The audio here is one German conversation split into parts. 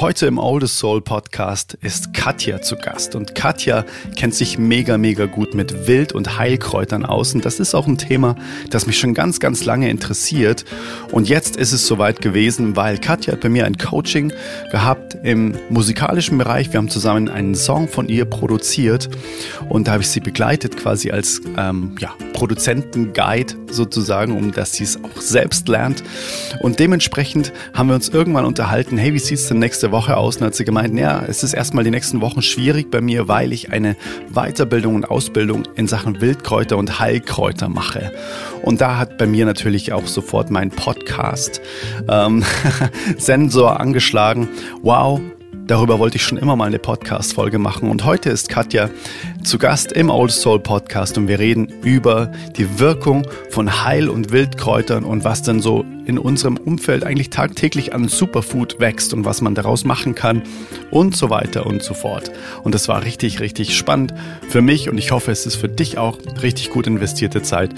Heute im Oldest Soul Podcast ist Katja zu Gast. Und Katja kennt sich mega, mega gut mit Wild- und Heilkräutern aus. Und das ist auch ein Thema, das mich schon ganz, ganz lange interessiert. Und jetzt ist es soweit gewesen, weil Katja hat bei mir ein Coaching gehabt im musikalischen Bereich. Wir haben zusammen einen Song von ihr produziert. Und da habe ich sie begleitet quasi als ähm, ja, Produzentenguide sozusagen, um dass sie es auch selbst lernt. Und dementsprechend haben wir uns irgendwann unterhalten, hey, wie sieht es denn nächste Woche aus und hat sie gemeint, ja, es ist erstmal die nächsten Wochen schwierig bei mir, weil ich eine Weiterbildung und Ausbildung in Sachen Wildkräuter und Heilkräuter mache. Und da hat bei mir natürlich auch sofort mein Podcast ähm, Sensor angeschlagen. Wow, Darüber wollte ich schon immer mal eine Podcast-Folge machen und heute ist Katja zu Gast im Old Soul Podcast und wir reden über die Wirkung von Heil- und Wildkräutern und was denn so in unserem Umfeld eigentlich tagtäglich an Superfood wächst und was man daraus machen kann und so weiter und so fort. Und das war richtig, richtig spannend für mich und ich hoffe, es ist für dich auch richtig gut investierte Zeit.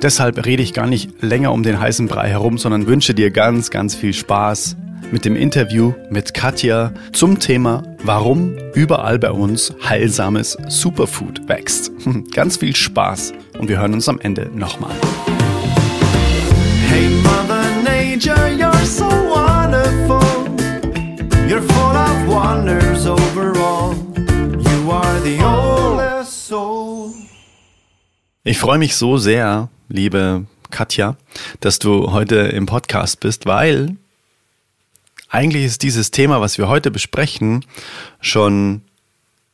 Deshalb rede ich gar nicht länger um den heißen Brei herum, sondern wünsche dir ganz, ganz viel Spaß mit dem Interview mit Katja zum Thema, warum überall bei uns heilsames Superfood wächst. Ganz viel Spaß und wir hören uns am Ende nochmal. Hey Mother Nature, you're so wonderful. You're full of wonders overall. You are the oldest soul. Ich freue mich so sehr, liebe Katja, dass du heute im Podcast bist, weil eigentlich ist dieses Thema, was wir heute besprechen, schon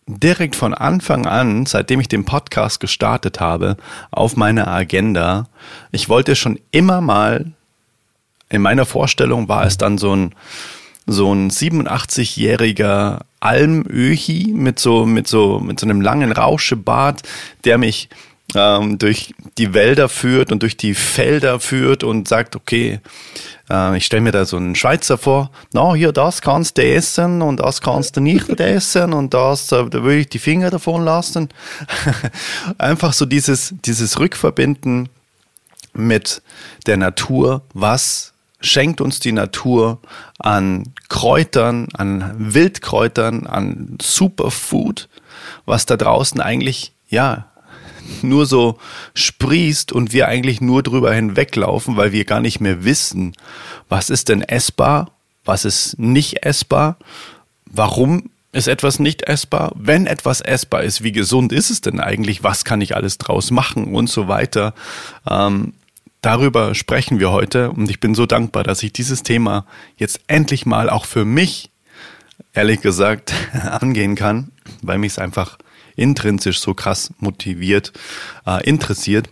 direkt von Anfang an, seitdem ich den Podcast gestartet habe, auf meiner Agenda. Ich wollte schon immer mal, in meiner Vorstellung war es dann so ein, so ein 87-jähriger Almöhi mit so, mit so, mit so einem langen Rauschebart, der mich ähm, durch die Wälder führt und durch die Felder führt und sagt, okay, äh, ich stelle mir da so einen Schweizer vor, na, hier, das kannst du essen und das kannst du nicht essen und das, äh, da würde ich die Finger davon lassen. Einfach so dieses, dieses Rückverbinden mit der Natur, was schenkt uns die Natur an Kräutern, an Wildkräutern, an Superfood, was da draußen eigentlich, ja, nur so sprießt und wir eigentlich nur drüber hinweglaufen, weil wir gar nicht mehr wissen, was ist denn essbar, was ist nicht essbar, warum ist etwas nicht essbar, wenn etwas essbar ist, wie gesund ist es denn eigentlich, was kann ich alles draus machen? Und so weiter. Ähm, darüber sprechen wir heute und ich bin so dankbar, dass ich dieses Thema jetzt endlich mal auch für mich, ehrlich gesagt, angehen kann, weil mich es einfach intrinsisch so krass motiviert, äh, interessiert.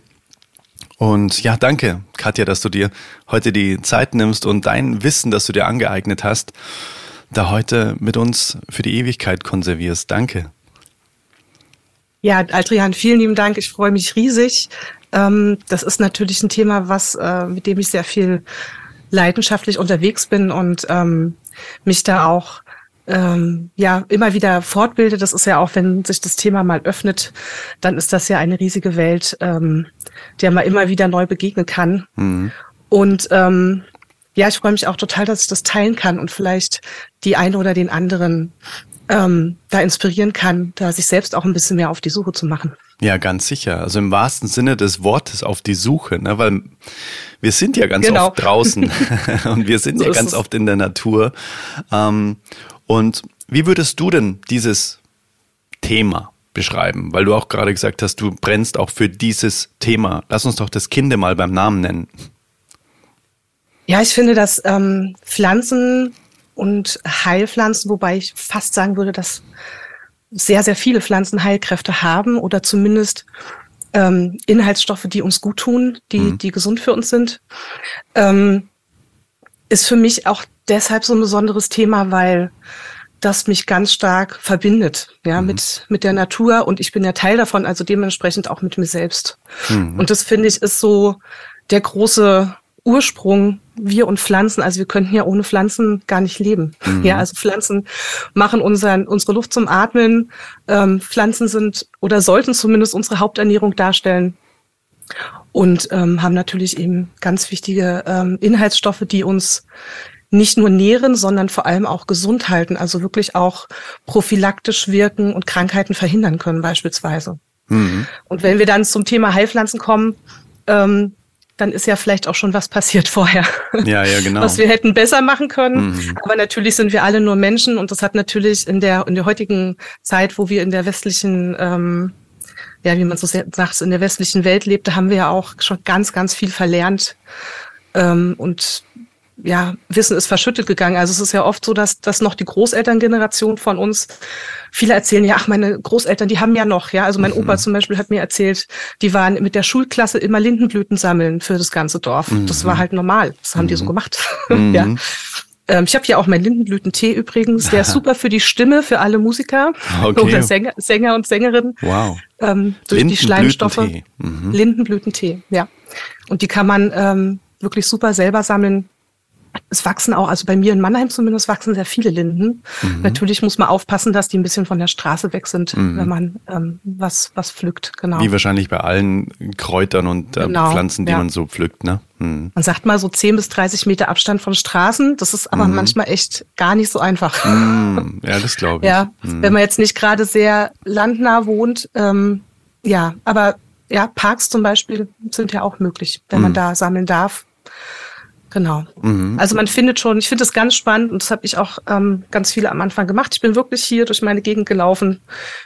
Und ja, danke, Katja, dass du dir heute die Zeit nimmst und dein Wissen, das du dir angeeignet hast, da heute mit uns für die Ewigkeit konservierst. Danke. Ja, Adrian, vielen lieben Dank. Ich freue mich riesig. Ähm, das ist natürlich ein Thema, was, äh, mit dem ich sehr viel leidenschaftlich unterwegs bin und ähm, mich da auch ähm, ja immer wieder fortbildet. Das ist ja auch, wenn sich das Thema mal öffnet, dann ist das ja eine riesige Welt, ähm, der man immer wieder neu begegnen kann. Mhm. Und ähm, ja, ich freue mich auch total, dass ich das teilen kann und vielleicht die eine oder den anderen ähm, da inspirieren kann, da sich selbst auch ein bisschen mehr auf die Suche zu machen. Ja, ganz sicher. Also im wahrsten Sinne des Wortes auf die Suche, ne? weil wir sind ja ganz genau. oft draußen und wir sind so ja ganz oft in der Natur. Ähm, und wie würdest du denn dieses Thema beschreiben? Weil du auch gerade gesagt hast, du brennst auch für dieses Thema. Lass uns doch das Kind mal beim Namen nennen. Ja, ich finde, dass ähm, Pflanzen und Heilpflanzen, wobei ich fast sagen würde, dass sehr, sehr viele Pflanzen Heilkräfte haben oder zumindest ähm, Inhaltsstoffe, die uns gut tun, die, mhm. die gesund für uns sind, ähm, ist für mich auch deshalb so ein besonderes Thema, weil das mich ganz stark verbindet, ja, mhm. mit, mit der Natur und ich bin ja Teil davon, also dementsprechend auch mit mir selbst. Mhm. Und das finde ich ist so der große Ursprung, wir und Pflanzen, also wir könnten ja ohne Pflanzen gar nicht leben. Mhm. Ja, also Pflanzen machen unseren, unsere Luft zum Atmen. Ähm, Pflanzen sind oder sollten zumindest unsere Haupternährung darstellen und ähm, haben natürlich eben ganz wichtige ähm, Inhaltsstoffe, die uns nicht nur nähren, sondern vor allem auch gesund halten, also wirklich auch prophylaktisch wirken und Krankheiten verhindern können beispielsweise. Mhm. Und wenn wir dann zum Thema Heilpflanzen kommen, ähm, dann ist ja vielleicht auch schon was passiert vorher. Ja, ja, genau. Was wir hätten besser machen können. Mhm. Aber natürlich sind wir alle nur Menschen und das hat natürlich in der, in der heutigen Zeit, wo wir in der westlichen, ähm, ja, wie man so sagt, in der westlichen Welt lebte, haben wir ja auch schon ganz, ganz viel verlernt. Ähm, und ja, Wissen ist verschüttet gegangen. Also es ist ja oft so, dass, dass noch die Großelterngeneration von uns, viele erzählen, ja, ach, meine Großeltern, die haben ja noch, ja. Also mein mhm. Opa zum Beispiel hat mir erzählt, die waren mit der Schulklasse immer Lindenblüten sammeln für das ganze Dorf. Mhm. Das war halt normal. Das haben mhm. die so mhm. gemacht. Mhm. ja. Ähm, ich habe hier auch meinen Lindenblütentee übrigens. Der ist super für die Stimme, für alle Musiker okay. oder Sänger, Sänger und Sängerinnen. Wow. Ähm, durch die Schleimstoffe. Mhm. Lindenblütentee, ja. Und die kann man ähm, wirklich super selber sammeln es wachsen auch, also bei mir in Mannheim zumindest wachsen sehr viele Linden. Mhm. Natürlich muss man aufpassen, dass die ein bisschen von der Straße weg sind, mhm. wenn man ähm, was, was pflückt, genau. Wie wahrscheinlich bei allen Kräutern und äh, genau, Pflanzen, die ja. man so pflückt, ne? Mhm. Man sagt mal so 10 bis 30 Meter Abstand von Straßen. Das ist aber mhm. manchmal echt gar nicht so einfach. Mhm. Ja, das glaube ich. Ja, mhm. wenn man jetzt nicht gerade sehr landnah wohnt, ähm, ja, aber ja, Parks zum Beispiel sind ja auch möglich, wenn man da sammeln darf. Genau. Mhm. Also man findet schon, ich finde es ganz spannend und das habe ich auch ähm, ganz viele am Anfang gemacht. Ich bin wirklich hier durch meine Gegend gelaufen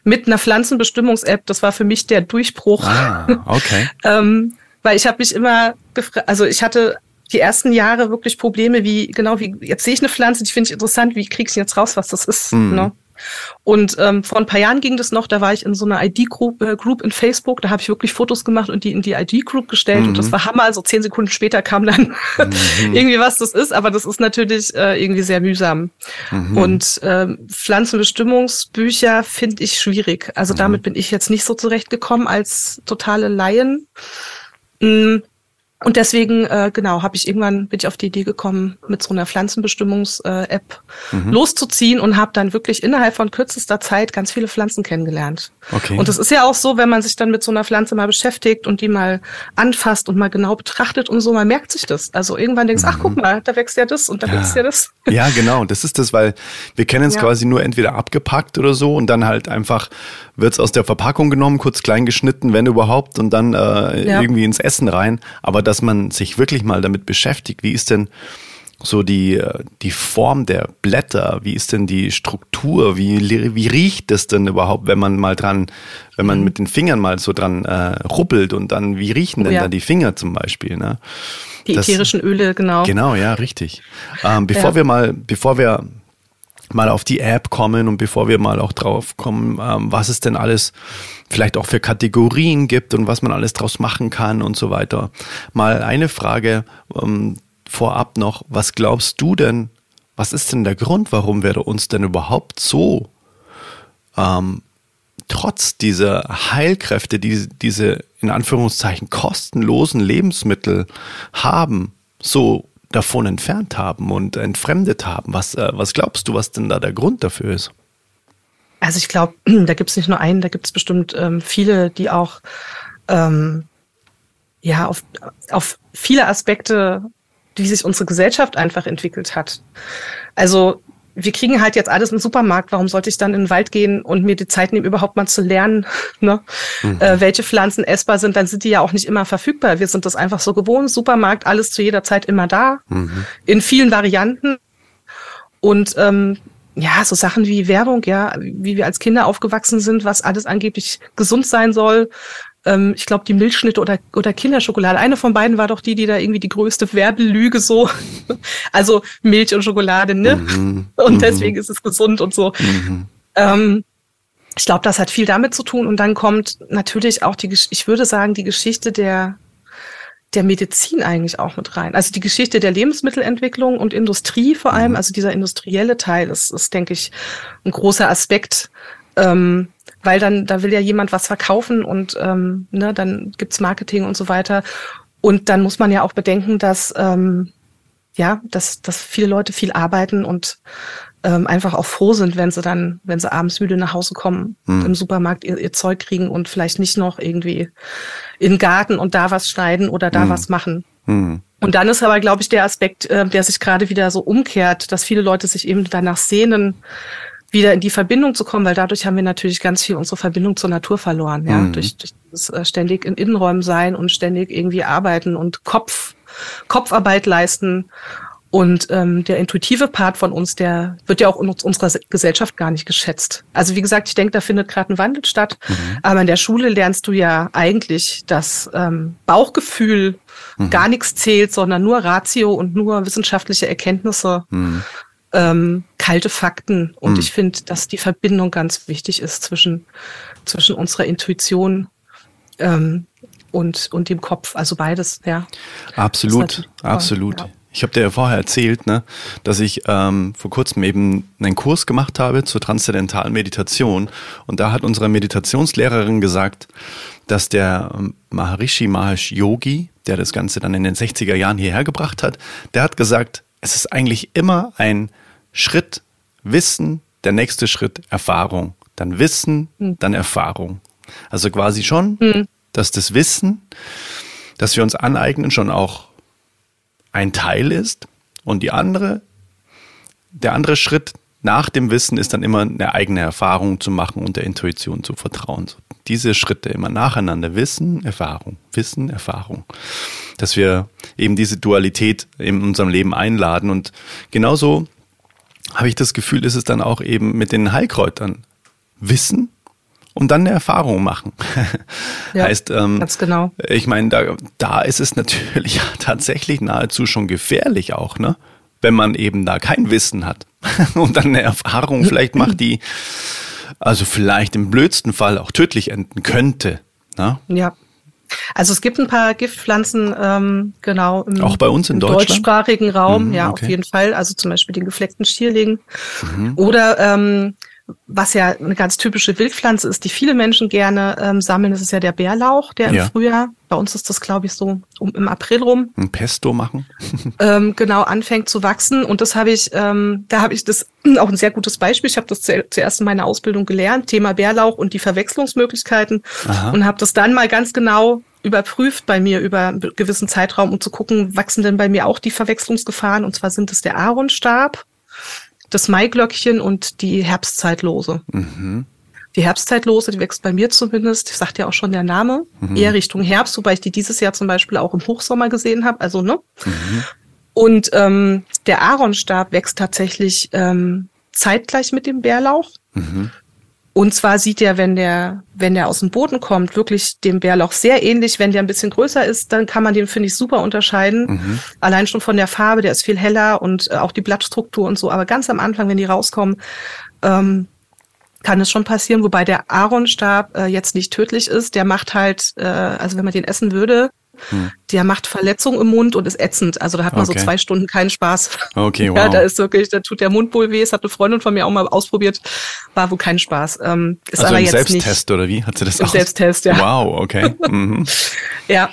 mit einer Pflanzenbestimmungs-App. Das war für mich der Durchbruch. Ah, okay. ähm, weil ich habe mich immer gefragt, also ich hatte die ersten Jahre wirklich Probleme, wie genau wie jetzt sehe ich eine Pflanze, die finde ich interessant, wie kriege ich jetzt raus, was das ist? Mhm. Ne? Und ähm, vor ein paar Jahren ging das noch, da war ich in so einer ID-Group äh, Group in Facebook, da habe ich wirklich Fotos gemacht und die in die ID-Group gestellt mhm. und das mhm. war Hammer. Also zehn Sekunden später kam dann mhm. irgendwie was das ist, aber das ist natürlich äh, irgendwie sehr mühsam. Mhm. Und ähm, Pflanzenbestimmungsbücher finde ich schwierig. Also damit mhm. bin ich jetzt nicht so zurechtgekommen als totale Laien. Mhm. Und deswegen, äh, genau, habe ich irgendwann bin ich auf die Idee gekommen, mit so einer Pflanzenbestimmungs-App mhm. loszuziehen und habe dann wirklich innerhalb von kürzester Zeit ganz viele Pflanzen kennengelernt. Okay. Und das ist ja auch so, wenn man sich dann mit so einer Pflanze mal beschäftigt und die mal anfasst und mal genau betrachtet und so, man merkt sich das. Also irgendwann denkst, mhm. ach guck mal, da wächst ja das und da ja. wächst ja das. Ja, genau. Das ist das, weil wir kennen es ja. quasi nur entweder abgepackt oder so und dann halt einfach wird es aus der Verpackung genommen, kurz klein geschnitten, wenn überhaupt, und dann äh, ja. irgendwie ins Essen rein. Aber dass man sich wirklich mal damit beschäftigt, wie ist denn so die, äh, die Form der Blätter, wie ist denn die Struktur, wie, wie riecht es denn überhaupt, wenn man mal dran, wenn man mhm. mit den Fingern mal so dran äh, ruppelt und dann, wie riechen denn oh, ja. da die Finger zum Beispiel? Ne? Die das, ätherischen Öle, genau. Genau, ja, richtig. Ähm, bevor ja. wir mal, bevor wir mal auf die App kommen und bevor wir mal auch drauf kommen, ähm, was es denn alles vielleicht auch für Kategorien gibt und was man alles draus machen kann und so weiter. Mal eine Frage ähm, vorab noch. Was glaubst du denn, was ist denn der Grund, warum wir uns denn überhaupt so ähm, trotz dieser Heilkräfte, die diese in Anführungszeichen kostenlosen Lebensmittel haben, so davon entfernt haben und entfremdet haben. Was, äh, was glaubst du, was denn da der Grund dafür ist? Also ich glaube, da gibt es nicht nur einen, da gibt es bestimmt ähm, viele, die auch ähm, ja auf, auf viele Aspekte, wie sich unsere Gesellschaft einfach entwickelt hat. Also wir kriegen halt jetzt alles im Supermarkt. Warum sollte ich dann in den Wald gehen und mir die Zeit nehmen, überhaupt mal zu lernen, ne? Mhm. Äh, welche Pflanzen essbar sind? Dann sind die ja auch nicht immer verfügbar. Wir sind das einfach so gewohnt. Supermarkt, alles zu jeder Zeit immer da, mhm. in vielen Varianten. Und ähm, ja, so Sachen wie Werbung, ja, wie wir als Kinder aufgewachsen sind, was alles angeblich gesund sein soll, ähm, ich glaube, die Milchschnitte oder, oder Kinderschokolade. Eine von beiden war doch die, die da irgendwie die größte Werbelüge so. also Milch und Schokolade, ne? Mhm. Und mhm. deswegen ist es gesund und so. Mhm. Ähm, ich glaube, das hat viel damit zu tun. Und dann kommt natürlich auch die, ich würde sagen, die Geschichte der, der Medizin eigentlich auch mit rein. Also die Geschichte der Lebensmittelentwicklung und Industrie vor allem, mhm. also dieser industrielle Teil ist, ist denke ich, ein großer Aspekt, ähm, weil dann, da will ja jemand was verkaufen und ähm, ne, dann gibt's Marketing und so weiter. Und dann muss man ja auch bedenken, dass ähm, ja, dass, dass viele Leute viel arbeiten und ähm, einfach auch froh sind, wenn sie dann, wenn sie abends müde nach Hause kommen, mhm. im Supermarkt ihr, ihr, Zeug kriegen und vielleicht nicht noch irgendwie in den Garten und da was schneiden oder da mhm. was machen. Mhm. Und dann ist aber, glaube ich, der Aspekt, äh, der sich gerade wieder so umkehrt, dass viele Leute sich eben danach sehnen, wieder in die Verbindung zu kommen, weil dadurch haben wir natürlich ganz viel unsere Verbindung zur Natur verloren, ja, mhm. durch, durch das äh, ständig in Innenräumen sein und ständig irgendwie arbeiten und Kopf, Kopfarbeit leisten. Und ähm, der intuitive Part von uns, der wird ja auch in unserer Gesellschaft gar nicht geschätzt. Also wie gesagt, ich denke, da findet gerade ein Wandel statt. Mhm. Aber in der Schule lernst du ja eigentlich, dass ähm, Bauchgefühl mhm. gar nichts zählt, sondern nur Ratio und nur wissenschaftliche Erkenntnisse. Mhm ähm, kalte Fakten. Und mhm. ich finde, dass die Verbindung ganz wichtig ist zwischen, zwischen unserer Intuition ähm, und, und dem Kopf. Also beides, ja. Absolut, absolut. Ja. Ich habe dir ja vorher erzählt, ne, dass ich ähm, vor kurzem eben einen Kurs gemacht habe zur transzendentalen Meditation. Und da hat unsere Meditationslehrerin gesagt, dass der ähm, Maharishi Mahesh Yogi, der das Ganze dann in den 60er Jahren hierher gebracht hat, der hat gesagt, es ist eigentlich immer ein Schritt Wissen, der nächste Schritt Erfahrung. Dann Wissen, hm. dann Erfahrung. Also quasi schon, hm. dass das Wissen, das wir uns aneignen, schon auch ein Teil ist. Und die andere, der andere Schritt nach dem Wissen ist dann immer eine eigene Erfahrung zu machen und der Intuition zu vertrauen. So diese Schritte immer nacheinander. Wissen, Erfahrung, Wissen, Erfahrung. Dass wir eben diese Dualität in unserem Leben einladen. Und genauso habe ich das Gefühl, ist es dann auch eben mit den Heilkräutern. Wissen und dann eine Erfahrung machen. Ja, heißt, ähm, ganz genau. Ich meine, da, da ist es natürlich tatsächlich nahezu schon gefährlich auch, ne? Wenn man eben da kein Wissen hat und dann eine Erfahrung vielleicht macht, die also vielleicht im blödsten Fall auch tödlich enden könnte. Ne? Ja. Also es gibt ein paar Giftpflanzen, ähm, genau. Im, auch bei uns in im Deutschland? deutschsprachigen Raum, mhm, ja, okay. auf jeden Fall. Also zum Beispiel den gefleckten Schierling. Mhm. Oder ähm, was ja eine ganz typische Wildpflanze ist, die viele Menschen gerne ähm, sammeln, das ist ja der Bärlauch, der ja. im Frühjahr, bei uns ist das glaube ich so um, im April rum. Ein Pesto machen. ähm, genau, anfängt zu wachsen. Und das habe ich, ähm, da habe ich das auch ein sehr gutes Beispiel. Ich habe das zuerst in meiner Ausbildung gelernt, Thema Bärlauch und die Verwechslungsmöglichkeiten. Aha. Und habe das dann mal ganz genau überprüft bei mir über einen gewissen Zeitraum, um zu gucken, wachsen denn bei mir auch die Verwechslungsgefahren? Und zwar sind es der Aaronstab das Maiglöckchen und die Herbstzeitlose. Mhm. Die Herbstzeitlose, die wächst bei mir zumindest, sagt ja auch schon der Name, mhm. eher Richtung Herbst, wobei ich die dieses Jahr zum Beispiel auch im Hochsommer gesehen habe. Also, ne? Mhm. Und ähm, der Aaronstab wächst tatsächlich ähm, zeitgleich mit dem Bärlauch. Mhm. Und zwar sieht er, wenn der, wenn der aus dem Boden kommt, wirklich dem Bärlauch sehr ähnlich. Wenn der ein bisschen größer ist, dann kann man den, finde ich, super unterscheiden. Mhm. Allein schon von der Farbe, der ist viel heller und äh, auch die Blattstruktur und so. Aber ganz am Anfang, wenn die rauskommen, ähm, kann es schon passieren, wobei der Aaronstab äh, jetzt nicht tödlich ist. Der macht halt, äh, also wenn man den essen würde, hm. Der macht Verletzung im Mund und ist ätzend. Also da hat man okay. so zwei Stunden keinen Spaß. Okay, wow. Ja, da ist wirklich, da tut der Mund wohl weh. Das hat eine Freundin von mir auch mal ausprobiert. War wohl kein Spaß. Ähm, ist also aber im jetzt Selbsttest nicht, oder wie? Hat sie das Im auch? Selbsttest, ja. Wow, okay. Mhm. ja.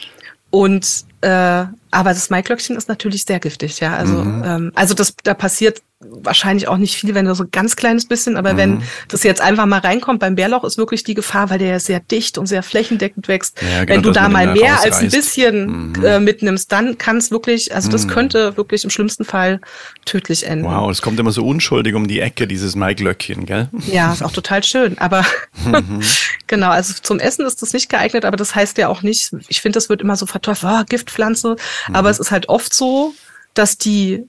Und äh, aber das Maiglöckchen ist natürlich sehr giftig, ja. Also, mhm. ähm, also das, da passiert wahrscheinlich auch nicht viel, wenn du so ein ganz kleines bisschen, aber mhm. wenn das jetzt einfach mal reinkommt, beim Bärlauch ist wirklich die Gefahr, weil der ja sehr dicht und sehr flächendeckend wächst. Ja, genau, wenn du da mal mehr als ein bisschen mhm. äh, mitnimmst, dann kann es wirklich, also das mhm. könnte wirklich im schlimmsten Fall tödlich enden. Wow, es kommt immer so unschuldig um die Ecke, dieses Maiglöckchen, gell? Ja, ist auch total schön, aber mhm. genau, also zum Essen ist das nicht geeignet, aber das heißt ja auch nicht, ich finde, das wird immer so verteufelt, oh, Giftpflanze, aber mhm. es ist halt oft so, dass die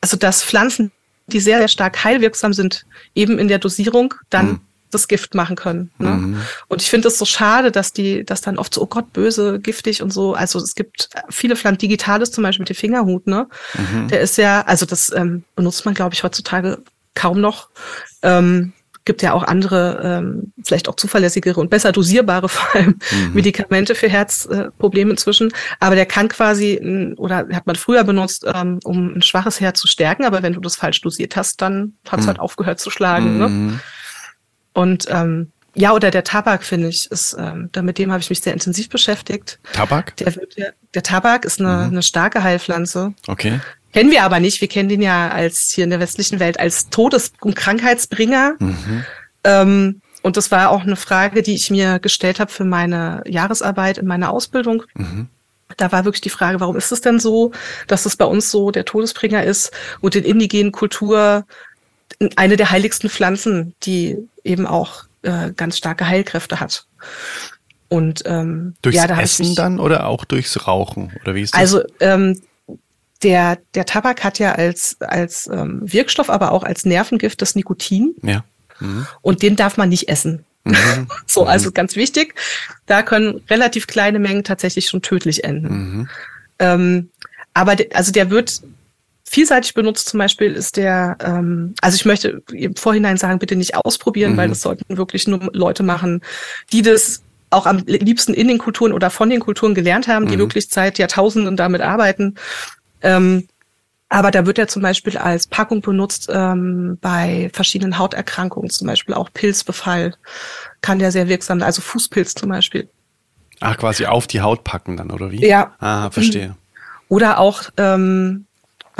also dass Pflanzen, die sehr, sehr stark heilwirksam sind, eben in der Dosierung dann mhm. das Gift machen können. Ne? Mhm. Und ich finde es so schade, dass die, dass dann oft so, oh Gott, böse, giftig und so. Also es gibt viele Pflanzen, Digitales zum Beispiel mit dem Fingerhut, ne? Mhm. Der ist ja, also das ähm, benutzt man, glaube ich, heutzutage kaum noch. Ähm, gibt ja auch andere, ähm, vielleicht auch zuverlässigere und besser dosierbare vor allem mhm. Medikamente für Herzprobleme äh, inzwischen. Aber der kann quasi, oder hat man früher benutzt, ähm, um ein schwaches Herz zu stärken. Aber wenn du das falsch dosiert hast, dann hat es mhm. halt aufgehört zu schlagen. Ne? Mhm. Ne? Und ähm, ja, oder der Tabak, finde ich, ist, ähm, mit dem habe ich mich sehr intensiv beschäftigt. Tabak? Der, der, der Tabak ist eine, mhm. eine starke Heilpflanze. Okay. Kennen wir aber nicht. Wir kennen den ja als hier in der westlichen Welt als Todes- und Krankheitsbringer. Mhm. Ähm, und das war auch eine Frage, die ich mir gestellt habe für meine Jahresarbeit in meiner Ausbildung. Mhm. Da war wirklich die Frage, warum ist es denn so, dass es bei uns so der Todesbringer ist und in indigenen Kultur eine der heiligsten Pflanzen, die eben auch äh, ganz starke Heilkräfte hat. Und ähm, durchs ja, da Essen ich, dann oder auch durchs Rauchen oder wie ist das? Also ähm, der der Tabak hat ja als als ähm, Wirkstoff, aber auch als Nervengift das Nikotin. Ja. Mhm. Und den darf man nicht essen. Mhm. so, also ganz wichtig. Da können relativ kleine Mengen tatsächlich schon tödlich enden. Mhm. Ähm, aber de, also der wird vielseitig benutzt zum Beispiel ist der, ähm, also ich möchte im Vorhinein sagen, bitte nicht ausprobieren, mhm. weil das sollten wirklich nur Leute machen, die das auch am liebsten in den Kulturen oder von den Kulturen gelernt haben, die mhm. wirklich seit Jahrtausenden damit arbeiten. Ähm, aber da wird er zum Beispiel als Packung benutzt ähm, bei verschiedenen Hauterkrankungen, zum Beispiel auch Pilzbefall kann der sehr wirksam, also Fußpilz zum Beispiel. Ach, quasi auf die Haut packen dann, oder wie? Ja. Ah, verstehe. Oder auch ähm,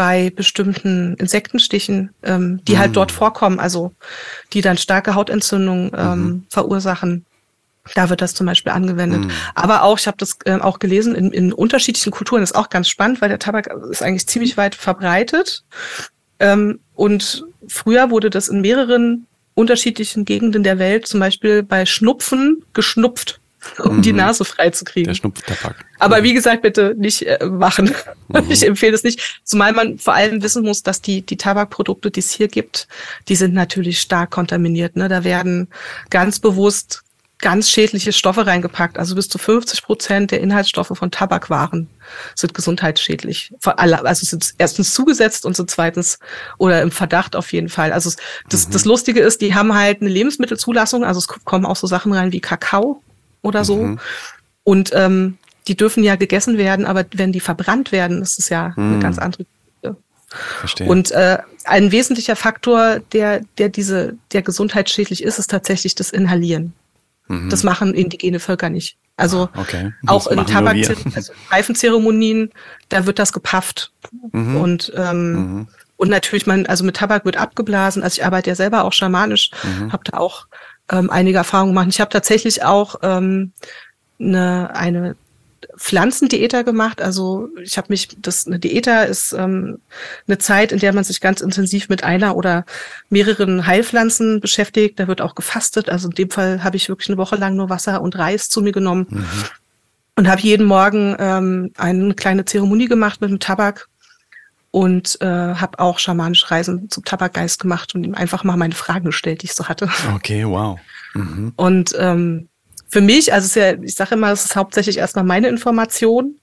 bei bestimmten Insektenstichen, ähm, die halt mhm. halt dort vorkommen, also die dann starke Hautentzündungen ähm, mhm. verursachen. Da wird das zum Beispiel angewendet. Mhm. Aber auch, ich habe das äh, auch gelesen, in, in unterschiedlichen Kulturen ist auch ganz spannend, weil der Tabak ist eigentlich ziemlich weit verbreitet. Ähm, und früher wurde das in mehreren unterschiedlichen Gegenden der Welt, zum Beispiel bei Schnupfen, geschnupft um mhm. die Nase frei zu kriegen. Der Schnupftabak. Aber wie gesagt, bitte nicht äh, machen. Mhm. Ich empfehle es nicht. Zumal man vor allem wissen muss, dass die, die Tabakprodukte, die es hier gibt, die sind natürlich stark kontaminiert. Ne? Da werden ganz bewusst ganz schädliche Stoffe reingepackt. Also bis zu 50 Prozent der Inhaltsstoffe von Tabakwaren sind gesundheitsschädlich. Also sind erstens zugesetzt und sind zweitens oder im Verdacht auf jeden Fall. Also das, mhm. das Lustige ist, die haben halt eine Lebensmittelzulassung. Also es kommen auch so Sachen rein wie Kakao oder so. Mhm. Und ähm, die dürfen ja gegessen werden, aber wenn die verbrannt werden, ist es ja mhm. eine ganz andere Verstehe. Und äh, ein wesentlicher Faktor, der, der diese, der gesundheitsschädlich ist, ist tatsächlich das Inhalieren. Mhm. Das machen indigene Völker nicht. Also ah, okay. auch in Tabak, also Reifenzeremonien, da wird das gepafft. Mhm. Und ähm, mhm. und natürlich man, also mit Tabak wird abgeblasen. Also ich arbeite ja selber auch schamanisch, mhm. habe da auch ähm, einige Erfahrungen gemacht. Ich habe tatsächlich auch ähm, eine, eine Pflanzendiäter gemacht. Also ich habe mich, das eine Diäter ist ähm, eine Zeit, in der man sich ganz intensiv mit einer oder mehreren Heilpflanzen beschäftigt. Da wird auch gefastet. Also in dem Fall habe ich wirklich eine Woche lang nur Wasser und Reis zu mir genommen mhm. und habe jeden Morgen ähm, eine kleine Zeremonie gemacht mit dem Tabak und äh, habe auch schamanische Reisen zum Tabakgeist gemacht und ihm einfach mal meine Fragen gestellt, die ich so hatte. Okay, wow. Mhm. Und ähm, für mich, also es ist ja, ich sage immer, es ist hauptsächlich erstmal meine Information.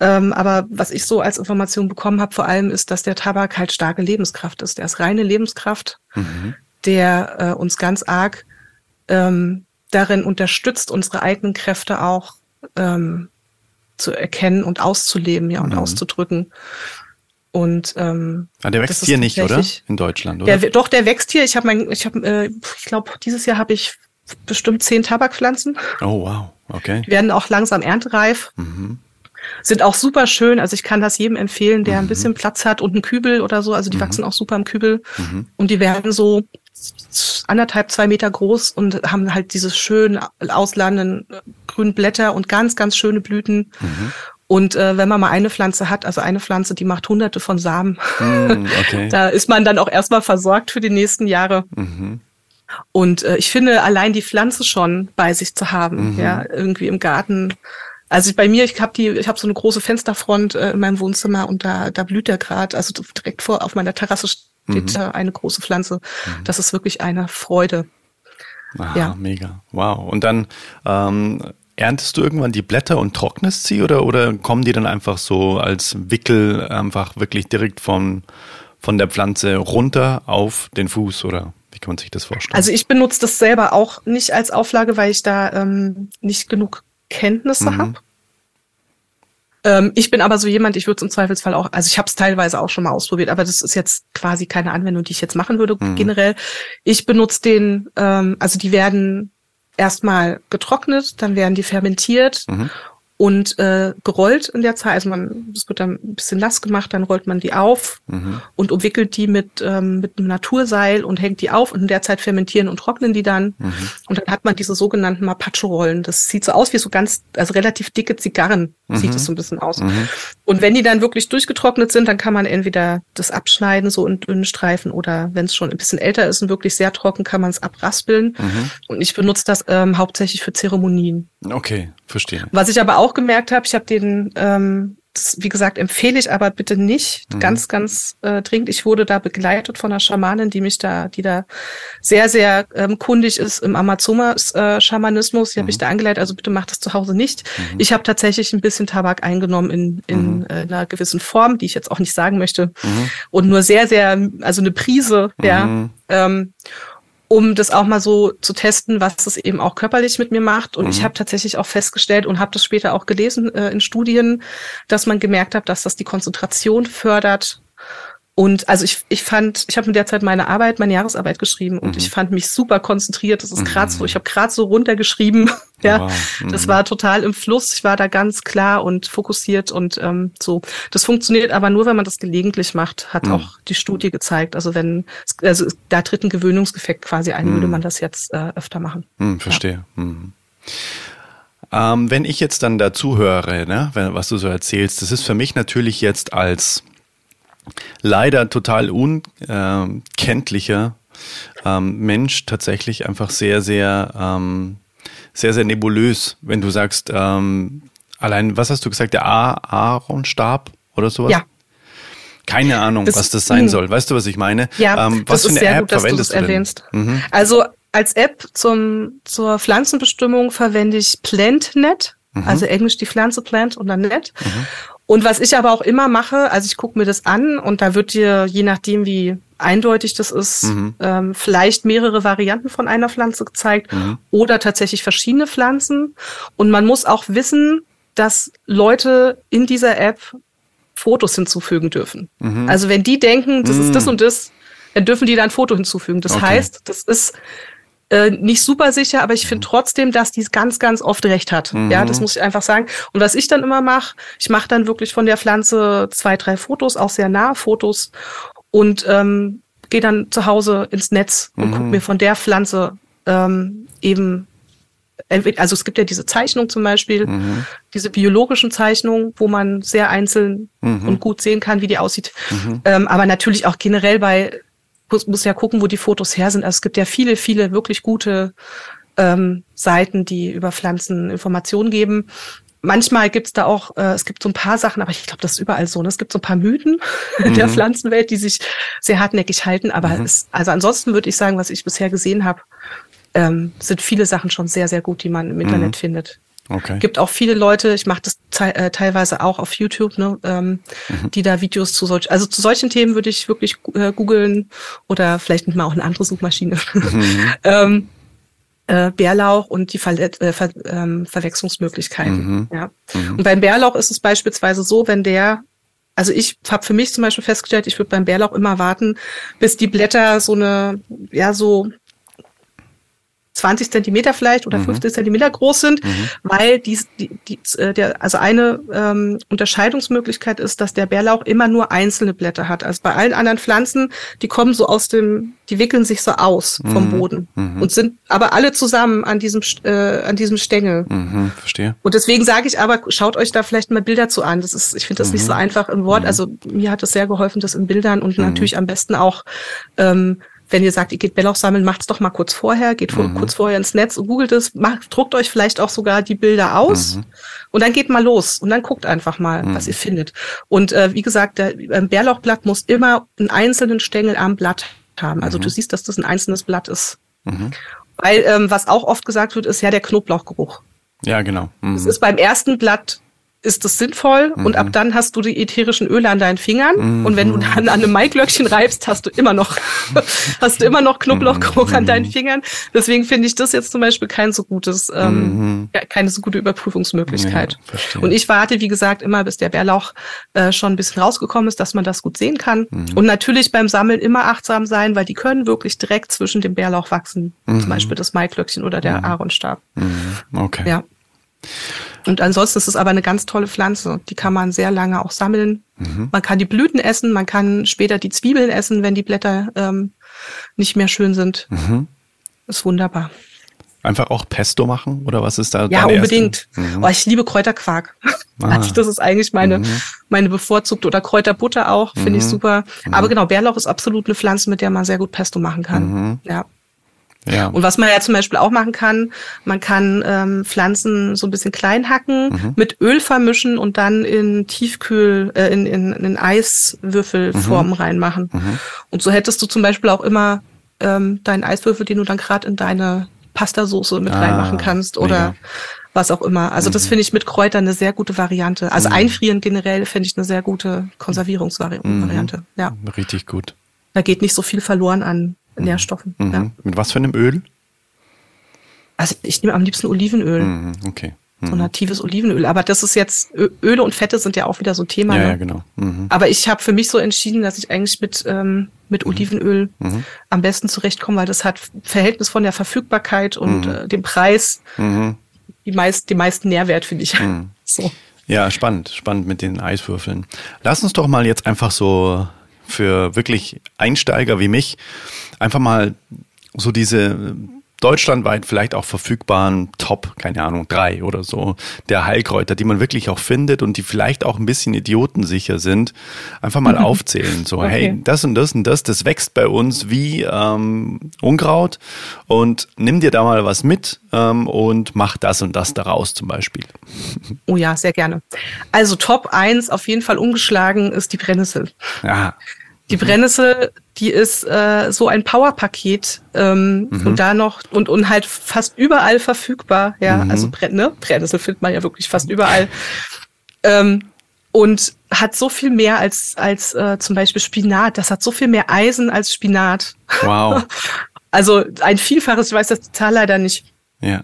Ähm, aber was ich so als Information bekommen habe, vor allem ist, dass der Tabak halt starke Lebenskraft ist. Der ist reine Lebenskraft, mhm. der äh, uns ganz arg ähm, darin unterstützt, unsere eigenen Kräfte auch ähm, zu erkennen und auszuleben, ja, und mhm. auszudrücken. Und ähm, ah, der wächst hier nicht, oder? In Deutschland, oder? Der, doch, der wächst hier. Ich habe mein, ich habe, äh, ich glaube, dieses Jahr habe ich bestimmt zehn Tabakpflanzen. Oh wow, okay. Die werden auch langsam erntereif. Mhm. Sind auch super schön. Also ich kann das jedem empfehlen, der mhm. ein bisschen Platz hat und einen Kübel oder so. Also die mhm. wachsen auch super im Kübel. Mhm. Und die werden so anderthalb, zwei Meter groß und haben halt diese schönen ausladenden grünen Blätter und ganz, ganz schöne Blüten. Mhm. Und äh, wenn man mal eine Pflanze hat, also eine Pflanze, die macht hunderte von Samen, mm, okay. da ist man dann auch erstmal versorgt für die nächsten Jahre. Mhm. Und äh, ich finde, allein die Pflanze schon bei sich zu haben, mhm. ja, irgendwie im Garten. Also bei mir, ich habe die, ich habe so eine große Fensterfront äh, in meinem Wohnzimmer und da, da blüht der gerade. Also direkt vor auf meiner Terrasse steht mhm. eine große Pflanze. Mhm. Das ist wirklich eine Freude. Aha, ja. mega. Wow. Und dann ähm, Erntest du irgendwann die Blätter und trocknest sie oder, oder kommen die dann einfach so als Wickel einfach wirklich direkt von, von der Pflanze runter auf den Fuß oder wie kann man sich das vorstellen? Also ich benutze das selber auch nicht als Auflage, weil ich da ähm, nicht genug Kenntnisse mhm. habe. Ähm, ich bin aber so jemand, ich würde es im Zweifelsfall auch, also ich habe es teilweise auch schon mal ausprobiert, aber das ist jetzt quasi keine Anwendung, die ich jetzt machen würde mhm. generell. Ich benutze den, ähm, also die werden erstmal getrocknet, dann werden die fermentiert mhm. Und äh, gerollt in der Zeit. Also man, es wird dann ein bisschen nass gemacht, dann rollt man die auf mhm. und umwickelt die mit, ähm, mit einem Naturseil und hängt die auf und in der Zeit fermentieren und trocknen die dann. Mhm. Und dann hat man diese sogenannten Mapacho-Rollen. Das sieht so aus wie so ganz, also relativ dicke Zigarren. sieht es so ein bisschen aus. Und wenn die dann wirklich durchgetrocknet sind, dann kann man entweder das abschneiden, so in dünnen Streifen, oder wenn es schon ein bisschen älter ist und wirklich sehr trocken, kann man es abraspeln. Und ich benutze das ähm, hauptsächlich für Zeremonien. Okay, verstehe. Was ich aber auch gemerkt habe, ich habe den ähm, das, wie gesagt, empfehle ich aber bitte nicht. Mhm. Ganz, ganz äh, dringend. Ich wurde da begleitet von einer Schamanin, die mich da, die da sehr, sehr ähm, kundig ist im Amazonas-Schamanismus. Äh, die habe ich mhm. da angeleitet, also bitte macht das zu Hause nicht. Mhm. Ich habe tatsächlich ein bisschen Tabak eingenommen in, in mhm. äh, einer gewissen Form, die ich jetzt auch nicht sagen möchte. Mhm. Und nur sehr, sehr, also eine Prise, ja. Mhm. Ähm, um das auch mal so zu testen, was es eben auch körperlich mit mir macht. Und mhm. ich habe tatsächlich auch festgestellt und habe das später auch gelesen äh, in Studien, dass man gemerkt hat, dass das die Konzentration fördert und also ich, ich fand, ich habe in der Zeit meine Arbeit, meine Jahresarbeit geschrieben und mhm. ich fand mich super konzentriert. Das ist gerade so, mhm. ich habe gerade so runtergeschrieben. ja, wow. mhm. das war total im Fluss. Ich war da ganz klar und fokussiert und ähm, so. Das funktioniert aber nur, wenn man das gelegentlich macht, hat mhm. auch die Studie gezeigt. Also wenn, also da tritt ein Gewöhnungseffekt quasi ein, würde mhm. man das jetzt äh, öfter machen. Mhm, verstehe. Ja. Ähm, wenn ich jetzt dann dazu höre, ne, wenn, was du so erzählst, das ist für mich natürlich jetzt als leider total unkenntlicher ähm, Mensch tatsächlich einfach sehr, sehr, ähm, sehr, sehr nebulös, wenn du sagst, ähm, allein, was hast du gesagt, der Aaronstab oder sowas? Ja. Keine Ahnung, das, was das sein hm. soll. Weißt du, was ich meine? Ja, ähm, was das ist sehr App gut, dass du das erwähnst. Mhm. Also als App zum, zur Pflanzenbestimmung verwende ich PlantNet, mhm. also englisch die Pflanze Plant und dann Net. Mhm. Und was ich aber auch immer mache, also ich gucke mir das an und da wird dir, je nachdem wie eindeutig das ist, mhm. ähm, vielleicht mehrere Varianten von einer Pflanze gezeigt mhm. oder tatsächlich verschiedene Pflanzen. Und man muss auch wissen, dass Leute in dieser App Fotos hinzufügen dürfen. Mhm. Also wenn die denken, das ist das mhm. und das, dann dürfen die da ein Foto hinzufügen. Das okay. heißt, das ist äh, nicht super sicher, aber ich finde mhm. trotzdem, dass die ganz, ganz oft recht hat. Mhm. Ja, das muss ich einfach sagen. Und was ich dann immer mache, ich mache dann wirklich von der Pflanze zwei, drei Fotos, auch sehr nahe Fotos und ähm, gehe dann zu Hause ins Netz und mhm. gucke mir von der Pflanze ähm, eben also es gibt ja diese Zeichnung zum Beispiel, mhm. diese biologischen Zeichnungen, wo man sehr einzeln mhm. und gut sehen kann, wie die aussieht. Mhm. Ähm, aber natürlich auch generell bei muss, muss ja gucken, wo die Fotos her sind. Also es gibt ja viele, viele wirklich gute ähm, Seiten, die über Pflanzen Informationen geben. Manchmal gibt's da auch, äh, es gibt so ein paar Sachen, aber ich glaube, das ist überall so. Ne? Es gibt so ein paar Mythen mhm. der Pflanzenwelt, die sich sehr hartnäckig halten. Aber mhm. es, also ansonsten würde ich sagen, was ich bisher gesehen habe, ähm, sind viele Sachen schon sehr, sehr gut, die man im Internet mhm. findet. Okay. Gibt auch viele Leute, ich mache das te äh, teilweise auch auf YouTube, ne, ähm, mhm. die da Videos zu solchen, also zu solchen Themen würde ich wirklich äh, googeln oder vielleicht nicht mal auch eine andere Suchmaschine. Mhm. ähm, äh, Bärlauch und die Ver äh, Ver ähm, Verwechslungsmöglichkeiten. Mhm. Ja. Mhm. Und beim Bärlauch ist es beispielsweise so, wenn der also ich habe für mich zum Beispiel festgestellt, ich würde beim Bärlauch immer warten, bis die Blätter so eine, ja, so 20 Zentimeter vielleicht oder mhm. 15 Zentimeter groß sind, mhm. weil dies, die, die, äh, der, also eine ähm, Unterscheidungsmöglichkeit ist, dass der Bärlauch immer nur einzelne Blätter hat. Also bei allen anderen Pflanzen, die kommen so aus dem, die wickeln sich so aus vom mhm. Boden mhm. und sind aber alle zusammen an diesem äh, an diesem Stängel. Mhm. Verstehe. Und deswegen sage ich aber, schaut euch da vielleicht mal Bilder zu an. Das ist, ich finde das nicht so mhm. einfach im Wort. Also mir hat es sehr geholfen, das in Bildern und natürlich am besten auch ähm, wenn ihr sagt, ihr geht Bellauch sammeln, macht's doch mal kurz vorher, geht mhm. kurz vorher ins Netz und googelt es, macht, druckt euch vielleicht auch sogar die Bilder aus mhm. und dann geht mal los und dann guckt einfach mal, mhm. was ihr findet. Und äh, wie gesagt, der ähm, Bärlauchblatt muss immer einen einzelnen Stängel am Blatt haben. Also du mhm. siehst, dass das ein einzelnes Blatt ist. Mhm. Weil ähm, was auch oft gesagt wird, ist ja der Knoblauchgeruch. Ja, genau. Mhm. Es ist beim ersten Blatt ist das sinnvoll mhm. und ab dann hast du die ätherischen Öle an deinen Fingern mhm. und wenn du dann an einem Maiglöckchen reibst, hast du immer noch hast du immer noch Knoblauchgeruch mhm. an deinen Fingern. Deswegen finde ich das jetzt zum Beispiel kein so gutes ähm, mhm. keine so gute Überprüfungsmöglichkeit. Ja, und ich warte, wie gesagt, immer bis der Bärlauch äh, schon ein bisschen rausgekommen ist, dass man das gut sehen kann. Mhm. Und natürlich beim Sammeln immer achtsam sein, weil die können wirklich direkt zwischen dem Bärlauch wachsen, zum mhm. Beispiel das Maiglöckchen oder der Aaronstab. Okay. Ja. Und ansonsten ist es aber eine ganz tolle Pflanze. Die kann man sehr lange auch sammeln. Mhm. Man kann die Blüten essen, man kann später die Zwiebeln essen, wenn die Blätter ähm, nicht mehr schön sind. Mhm. Ist wunderbar. Einfach auch Pesto machen oder was ist da? Ja, unbedingt. Erste? Oh, ich liebe Kräuterquark. Ah. Also das ist eigentlich meine, meine bevorzugte oder Kräuterbutter auch, finde ich super. Aber genau, Bärlauch ist absolut eine Pflanze, mit der man sehr gut Pesto machen kann. Ja. Ja. Und was man ja zum Beispiel auch machen kann, man kann ähm, Pflanzen so ein bisschen klein hacken, mit Öl vermischen und dann in Tiefkühl, äh, in, in, in Eiswürfelformen reinmachen. Und so hättest du zum Beispiel auch immer ähm, deinen Eiswürfel, den du dann gerade in deine Pastasoße mit Ah, reinmachen kannst oder mega. was auch immer. Also das finde ich mit Kräutern eine sehr gute Variante. Also einfrieren generell finde ich eine sehr gute Konservierungsvariante. Ja, Richtig gut. da geht nicht so viel verloren an Nährstoffen. Mhm. Ja. Mit was für einem Öl? Also ich nehme am liebsten Olivenöl. Mhm. Okay. So natives Olivenöl. Aber das ist jetzt, Öle und Fette sind ja auch wieder so ein Thema. Ja, ne? ja, genau. Mhm. Aber ich habe für mich so entschieden, dass ich eigentlich mit, ähm, mit Olivenöl Mhm. am besten zurechtkomme, weil das hat Verhältnis von der Verfügbarkeit und äh, dem Preis Mhm. die, meist, die meisten Nährwert, finde ich. So. Ja, spannend, spannend mit den Eiswürfeln. Lass uns doch mal jetzt einfach so für wirklich Einsteiger wie mich einfach mal so diese deutschlandweit vielleicht auch verfügbaren Top, keine Ahnung, drei oder so der Heilkräuter, die man wirklich auch findet und die vielleicht auch ein bisschen idiotensicher sind, einfach mal aufzählen. So, Okay. hey, das und das und das, das wächst bei uns wie ähm, Unkraut und nimm dir da mal was mit ähm, und mach das und das daraus zum Beispiel. Oh ja, sehr gerne. Also Top 1 auf jeden Fall umgeschlagen ist die Brennnessel. Ja, Die Brennnessel, die ist äh, so ein Powerpaket ähm, und da noch und, und halt fast überall verfügbar. Ja, also Brenn, ne? Brennnessel findet man ja wirklich fast überall. ähm, und hat so viel mehr als, als äh, zum Beispiel Spinat. Das hat so viel mehr Eisen als Spinat. wow. Also ein Vielfaches, ich weiß das Zahl leider nicht. Ja.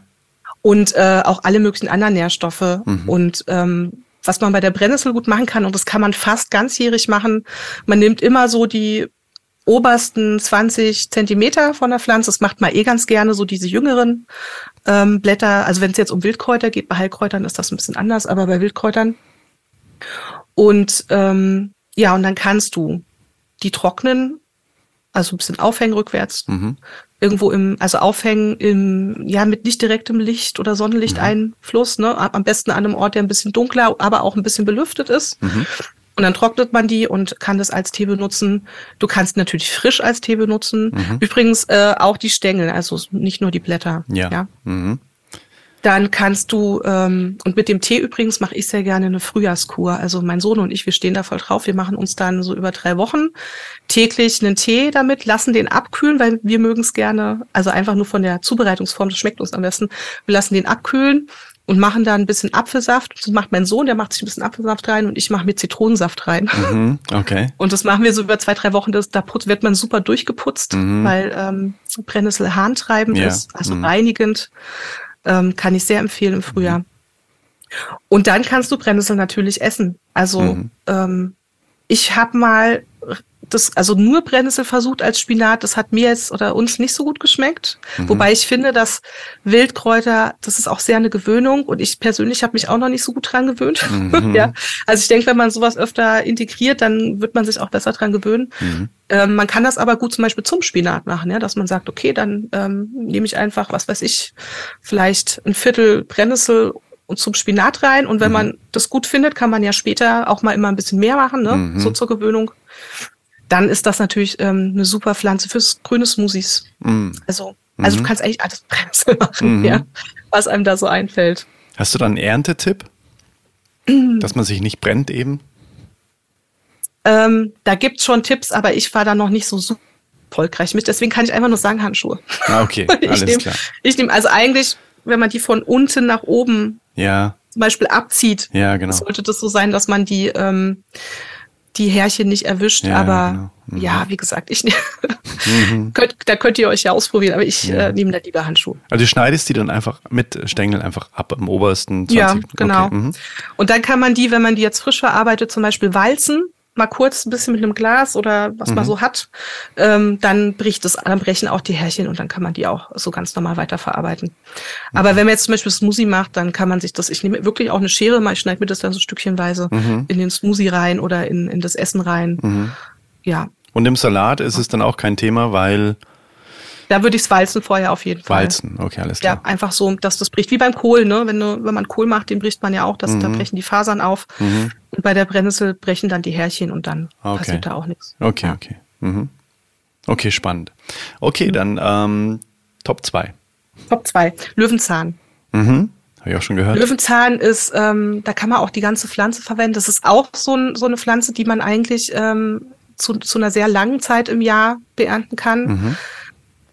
und äh, auch alle möglichen anderen Nährstoffe. Und ähm, was man bei der Brennnessel gut machen kann, und das kann man fast ganzjährig machen, man nimmt immer so die obersten 20 Zentimeter von der Pflanze. Das macht man eh ganz gerne, so diese jüngeren ähm, Blätter. Also wenn es jetzt um Wildkräuter geht, bei Heilkräutern ist das ein bisschen anders, aber bei Wildkräutern. Und ähm, ja, und dann kannst du die trocknen, also ein bisschen aufhängen rückwärts, Mhm. Irgendwo im, also aufhängen im, ja, mit nicht direktem Licht oder Sonnenlichteinfluss, ne? Am besten an einem Ort, der ein bisschen dunkler, aber auch ein bisschen belüftet ist. Und dann trocknet man die und kann das als Tee benutzen. Du kannst natürlich frisch als Tee benutzen. Übrigens äh, auch die Stängel, also nicht nur die Blätter. Ja. Mhm. Dann kannst du, ähm, und mit dem Tee übrigens mache ich sehr gerne eine Frühjahrskur. Also mein Sohn und ich, wir stehen da voll drauf. Wir machen uns dann so über drei Wochen täglich einen Tee damit, lassen den abkühlen, weil wir mögen es gerne. Also einfach nur von der Zubereitungsform, das schmeckt uns am besten. Wir lassen den abkühlen und machen da ein bisschen Apfelsaft. Das macht mein Sohn, der macht sich ein bisschen Apfelsaft rein und ich mache mir Zitronensaft rein. Mhm. Okay. Und das machen wir so über zwei, drei Wochen. Das, da putz, wird man super durchgeputzt, Mhm. weil ähm, Brennnessel harntreibend Ja. ist, also Mhm. reinigend. Ähm, kann ich sehr empfehlen im Frühjahr. Und dann kannst du Brennnessel natürlich essen. Also Mhm. ähm, ich habe mal das, also nur Brennnessel versucht als Spinat. Das hat mir jetzt oder uns nicht so gut geschmeckt. Mhm. Wobei ich finde, dass Wildkräuter, das ist auch sehr eine Gewöhnung. Und ich persönlich habe mich auch noch nicht so gut dran gewöhnt. Mhm. ja. Also ich denke, wenn man sowas öfter integriert, dann wird man sich auch besser dran gewöhnen. Mhm. Ähm, man kann das aber gut zum Beispiel zum Spinat machen, ja, dass man sagt, okay, dann ähm, nehme ich einfach, was weiß ich, vielleicht ein Viertel Brennnessel und zum Spinat rein. Und wenn man das gut findet, kann man ja später auch mal immer ein bisschen mehr machen, ne? Mhm. so zur Gewöhnung. Dann ist das natürlich ähm, eine super Pflanze fürs grüne Smoothies. Mhm. Also, also du kannst eigentlich alles Brennnessel machen, Mhm. ja, was einem da so einfällt. Hast du da einen Erntetipp? Dass man sich nicht brennt eben? Ähm, da gibt's schon Tipps, aber ich war da noch nicht so super erfolgreich mit. Deswegen kann ich einfach nur sagen Handschuhe. Ah, okay, ich alles nehme, klar. ich nehme also eigentlich, wenn man die von unten nach oben Ja, zum Beispiel abzieht, ja, genau. sollte das so sein, dass man die ähm, die Härchen nicht erwischt. Ja, aber genau. Mhm. ja, wie gesagt, ich könnt, da könnt ihr euch ja ausprobieren, aber ich äh, nehme da lieber Handschuhe. Also du schneidest die dann einfach mit Stängeln einfach ab am obersten 20. Ja, genau. Okay. Mhm. Und dann kann man die, wenn man die jetzt frisch verarbeitet, zum Beispiel walzen, mal kurz ein bisschen mit einem Glas oder was Mhm. man so hat, ähm, dann bricht es, dann brechen auch die Härchen und dann kann man die auch so ganz normal weiterverarbeiten. Mhm. Aber wenn man jetzt zum Beispiel Smoothie macht, dann kann man sich das, ich nehme wirklich auch eine Schere, mal ich schneide mir das dann so stückchenweise Mhm. in den Smoothie rein oder in, in das Essen rein. Ja. Und im Salat ist es dann auch kein Thema, weil Da würde ich es walzen vorher auf jeden Fall. Walzen, okay, alles klar. Ja, einfach so, dass das bricht. Wie beim Kohl, ne? Wenn, du, wenn man Kohl macht, den bricht man ja auch, dass, da Mhm. brechen die Fasern auf. Und bei der Brennnessel brechen dann die Härchen und dann Okay. passiert da auch nichts. Okay, Ja. okay. Mhm. Okay, spannend. Okay, dann ähm, Top 2. Top 2. Löwenzahn. Mhm. Habe ich auch schon gehört. Löwenzahn ist, ähm, da kann man auch die ganze Pflanze verwenden. Das ist auch so, ein, so eine Pflanze, die man eigentlich ähm, zu, zu einer sehr langen Zeit im Jahr beernten kann. Mhm.